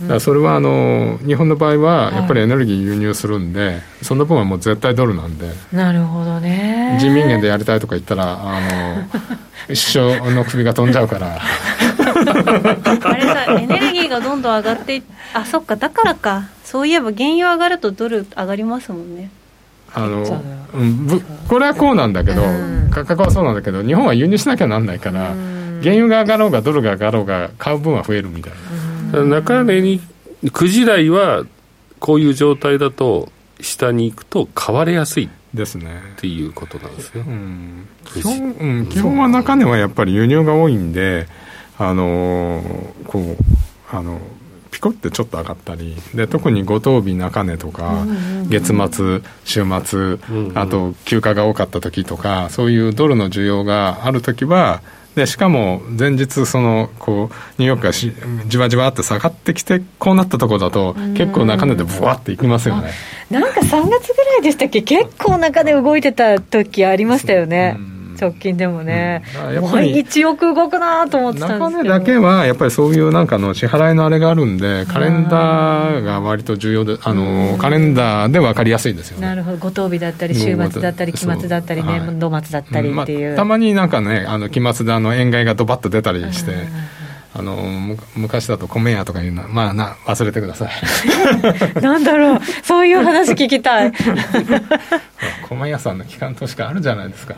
[SPEAKER 2] だそれはあの日本の場合はやっぱりエネルギー輸入するんで、はい、その分はもう絶対ドルなんで、
[SPEAKER 1] なるほどね。
[SPEAKER 2] 人民元でやりたいとか言ったら、あの <laughs> 首相の首が飛んじゃうから。
[SPEAKER 4] あれさ、エネルギーがどんどん上がってあそっか、だからか、そういえば原油上がるとドル上がりますもんね。
[SPEAKER 2] あの、うん、これはこうなんだけど、価格はそうなんだけど、日本は輸入しなきゃなんないから。原油が上がろうがドルが上がろうが買う分は増えるみたい
[SPEAKER 3] な。中値に9時台はこういう状態だと下に行くと買われやすい
[SPEAKER 2] ですね。
[SPEAKER 3] っていうことなんですよ、
[SPEAKER 2] うん、基本、うん、基本は中値はやっぱり輸入が多いんであのー、こうあのピコってちょっと上がったりで特に五等日中値とか、月末週末、あと休暇が多かった時とかそういうドルの需要がある時はでしかも前日そのこうニューヨークがしじわじわって下がってきてこうなったところだと結構中値でブワっていきますよね。
[SPEAKER 1] なんか3月ぐらいでしたっけ？結構中で動いてた時ありましたよね、うん直近でもね、うん、毎日よく動くなと思ってたんですけど。中
[SPEAKER 2] 値だけはやっぱりそういうなんかの支払いのあれがあるんでカレンダーが割と重要であのカレンダーで分かりやすいですよね。
[SPEAKER 1] なるほど。五等日だったり週末だったり期末だったり年度末だったりっていう、まあ、
[SPEAKER 2] たまになんかねあの期末であの円買いがドバッと出たりして、あの昔だと米屋とかいうのはまあな忘れてくださ
[SPEAKER 1] い。<laughs> なんだろう。そういう話聞きたい。<laughs>
[SPEAKER 2] 米屋さんの機関投資家あるじゃないですか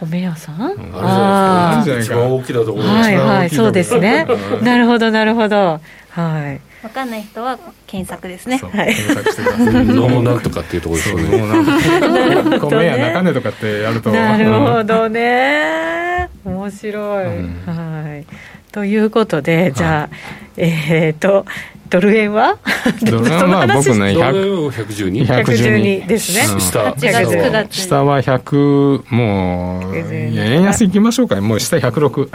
[SPEAKER 1] 米屋さん、あ
[SPEAKER 3] ある一番大きなところ
[SPEAKER 1] はいはいそうですねなるほどなるほどはい
[SPEAKER 4] 分かんない人は検索ですね。
[SPEAKER 3] はい。検索してください。ノーなんとかっていうところですよ
[SPEAKER 2] ね。米や中根とかってやると。
[SPEAKER 1] なるほどね。面白い。はい。ということで、じゃあ、えっ、ー、とドル円は？<laughs>
[SPEAKER 2] ドル円は僕ね
[SPEAKER 3] 112
[SPEAKER 1] 112ですね、
[SPEAKER 3] うん、下。
[SPEAKER 4] 8月。9月。
[SPEAKER 2] 下は100もう円安いきましょうかもう下106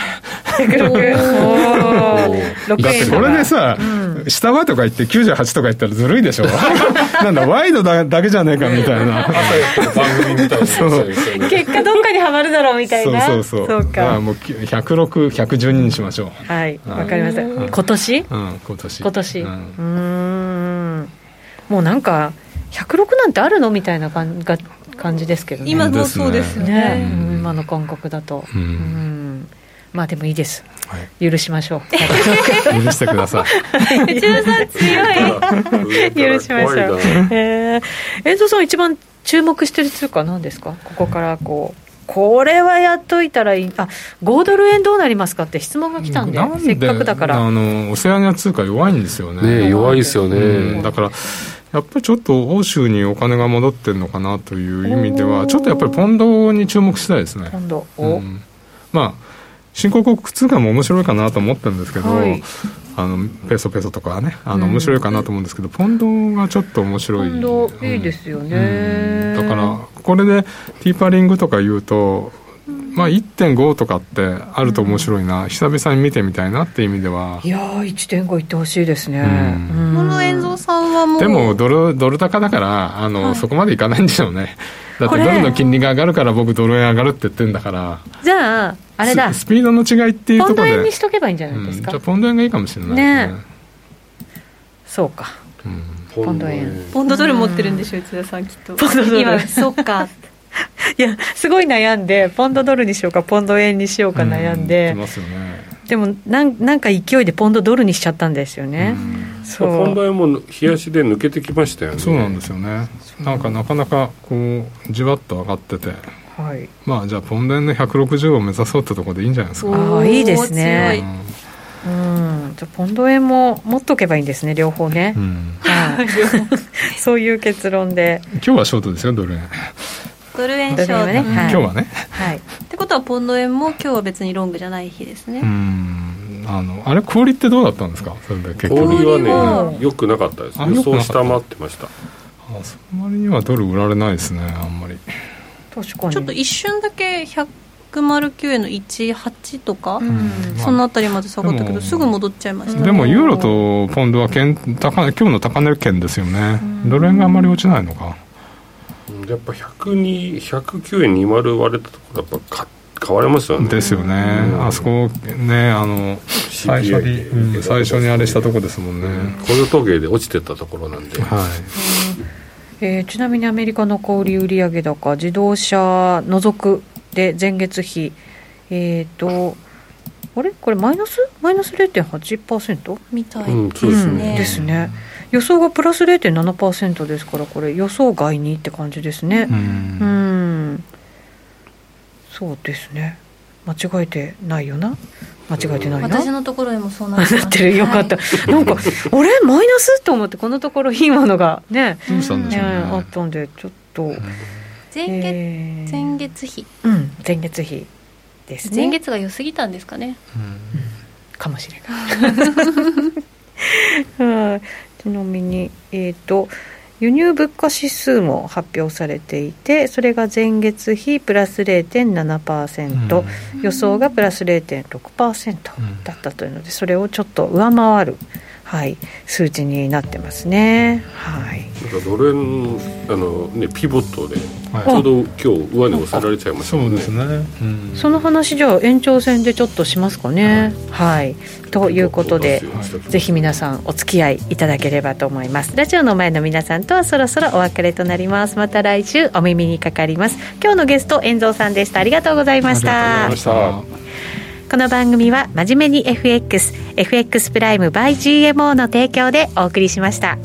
[SPEAKER 2] 106 <laughs> これでさ、うん、下はとか言って98とか言ったらずるいでしょ。<laughs> なんだワイドだだけじゃねえかみたいな。
[SPEAKER 1] 結果どっかにはまるだろうみたいな。
[SPEAKER 2] そうそうそう。そうか、まあ、もう106112にしましょ
[SPEAKER 1] う。はいわかりました。今年？
[SPEAKER 2] うん今年。
[SPEAKER 1] 今年。うん。もうなんか106なんてあるのみたいな感が感じですけどね。
[SPEAKER 4] 今もそうですよね、
[SPEAKER 1] ね、今の感覚だと。うん、まあでもいいです、はい、許しましょう。<laughs>
[SPEAKER 2] 許してくださ
[SPEAKER 4] い。内田さん強
[SPEAKER 1] い許しましょう。えー、遠藤さん一番注目してる通貨何ですか？ここからこう。これはやっといたらいい、あ5ドル円どうなりますかって質問が来たんで、んでせっかくだから。
[SPEAKER 2] あのオセアニア通貨弱いんですよね、
[SPEAKER 3] ね弱いですよね、うん、
[SPEAKER 2] だからやっぱりちょっと欧州にお金が戻ってるのかなという意味では、ちょっとやっぱりポンドに注目したいですね。
[SPEAKER 1] ポンド、
[SPEAKER 2] うん、まあ新興国通貨も面白いかなと思ったんですけど、はい、あのペソペソとかねあの面白いかなと思うんですけど、ポンドがちょっと面白い。
[SPEAKER 1] ポンドいいですよね、
[SPEAKER 2] だからこれでティーパリングとか言うとまあ、1.5とかってあると面白いな、うん、久々に見てみたいなっていう意味では。い
[SPEAKER 1] やー1.5いってほしいですね、う
[SPEAKER 4] ん、この遠蔵さんはもう
[SPEAKER 2] でもドルドル高だからあの、はい、そこまでいかないんでしょうねだってドルの金利が上がるから僕ドル円上がるって言ってんだから。
[SPEAKER 1] じゃああれだ。
[SPEAKER 2] スピードの違いっていうところで。ポン
[SPEAKER 1] ド円にしとけばいいんじゃないですか、
[SPEAKER 2] うん、じゃあポンド円がいいかもしれないね。ね
[SPEAKER 1] そうか、ポンド円。
[SPEAKER 4] ポンドドル持ってるんでしょ内田さんきっと。
[SPEAKER 1] ポンドドル。
[SPEAKER 4] 今そっか。
[SPEAKER 1] いやすごい悩んでポンドドルにしようかポンド円にしようか悩んで、
[SPEAKER 2] ね、
[SPEAKER 1] でもなんなんか勢いでポンドドルにしちゃったんですよね、
[SPEAKER 3] そう。ポンド円も冷やしで抜けてきましたよね
[SPEAKER 2] そうなんですよね。なんかなかなかこうじわっと上がってて。はい、まあじゃあポンド円の160を目指そうってところでいいんじゃないですか。
[SPEAKER 1] ああいいですね。うん、じゃポンド円も持っとけばいいんですね両方ね、うん、は <laughs> そういう結論で。
[SPEAKER 2] 今日はショートですよドル円
[SPEAKER 4] ドル円ショート、
[SPEAKER 2] ね、今日はね。
[SPEAKER 4] はい。ってことはポンド円も今日は別にロングじゃない日ですね。
[SPEAKER 2] うん。あのあれ小売ってどうだったんですか？それで
[SPEAKER 3] 結局。小売はねよくなかったです。予想下回ってました。あ
[SPEAKER 2] その割にはドル売られないですねあんまり。
[SPEAKER 1] 確かに。
[SPEAKER 4] ちょっと一瞬だけ109円の18とか、うん、そのあたりまで下がったけどすぐ戻っちゃいました
[SPEAKER 2] でもユーロとポンドは高今日の高値圏ですよね。ドル円があんまり落ちないのか
[SPEAKER 3] やっぱ102 109円20割れたところやっぱ買われますよね。
[SPEAKER 2] ですよね、あそこねあの最初に、うん、最初にあれしたとこですもんね、
[SPEAKER 3] 雇用統計で落ちてたところなんで、はい。
[SPEAKER 1] えー、ちなみにアメリカの小売売上高自動車除くで前月比。えっ、ー、とあれ？これマイナス？マイナス0.8%
[SPEAKER 4] みたいですね、うん、
[SPEAKER 1] ですね予想がプラス0.7%ですからこれ予想外にって感じですね。うん。そうですね。間違えてないよな。間違えてないな。
[SPEAKER 4] 私のところでもそうな
[SPEAKER 1] ってる。よかった、はい、なんかあれ？マイナス？と思ってこのところいいものが。ね。
[SPEAKER 2] どうんね、
[SPEAKER 1] あったんでちょっと。
[SPEAKER 4] 前月、えー、前月比。
[SPEAKER 1] うん。前月比ですね。
[SPEAKER 4] 前月が良すぎたんですかね、うん、
[SPEAKER 1] かもしれない、<laughs> ちなみに、えーと、輸入物価指数も発表されていてそれが前月比プラス0.7%、うん、予想がプラス0.6%だったというのでそれをちょっと上回るはい、数値になってますね。はい。
[SPEAKER 3] なんかドル円あのねピボットで、ちょうど今日上値押さられちゃいました
[SPEAKER 2] ね。そうですね。
[SPEAKER 1] うん、その話じゃあ延長戦でちょっとしますかね。はい。ということで、ぜひ皆さんお付き合いいただければと思います。ラジオの前の皆さんとはそろそろお別れとなります。また来週お耳にかかります。今日のゲスト遠蔵さんでした。ありがとうございました。ありがとうございました。この番組は真面目に FX FX プライム by GMO の提供でお送りしました。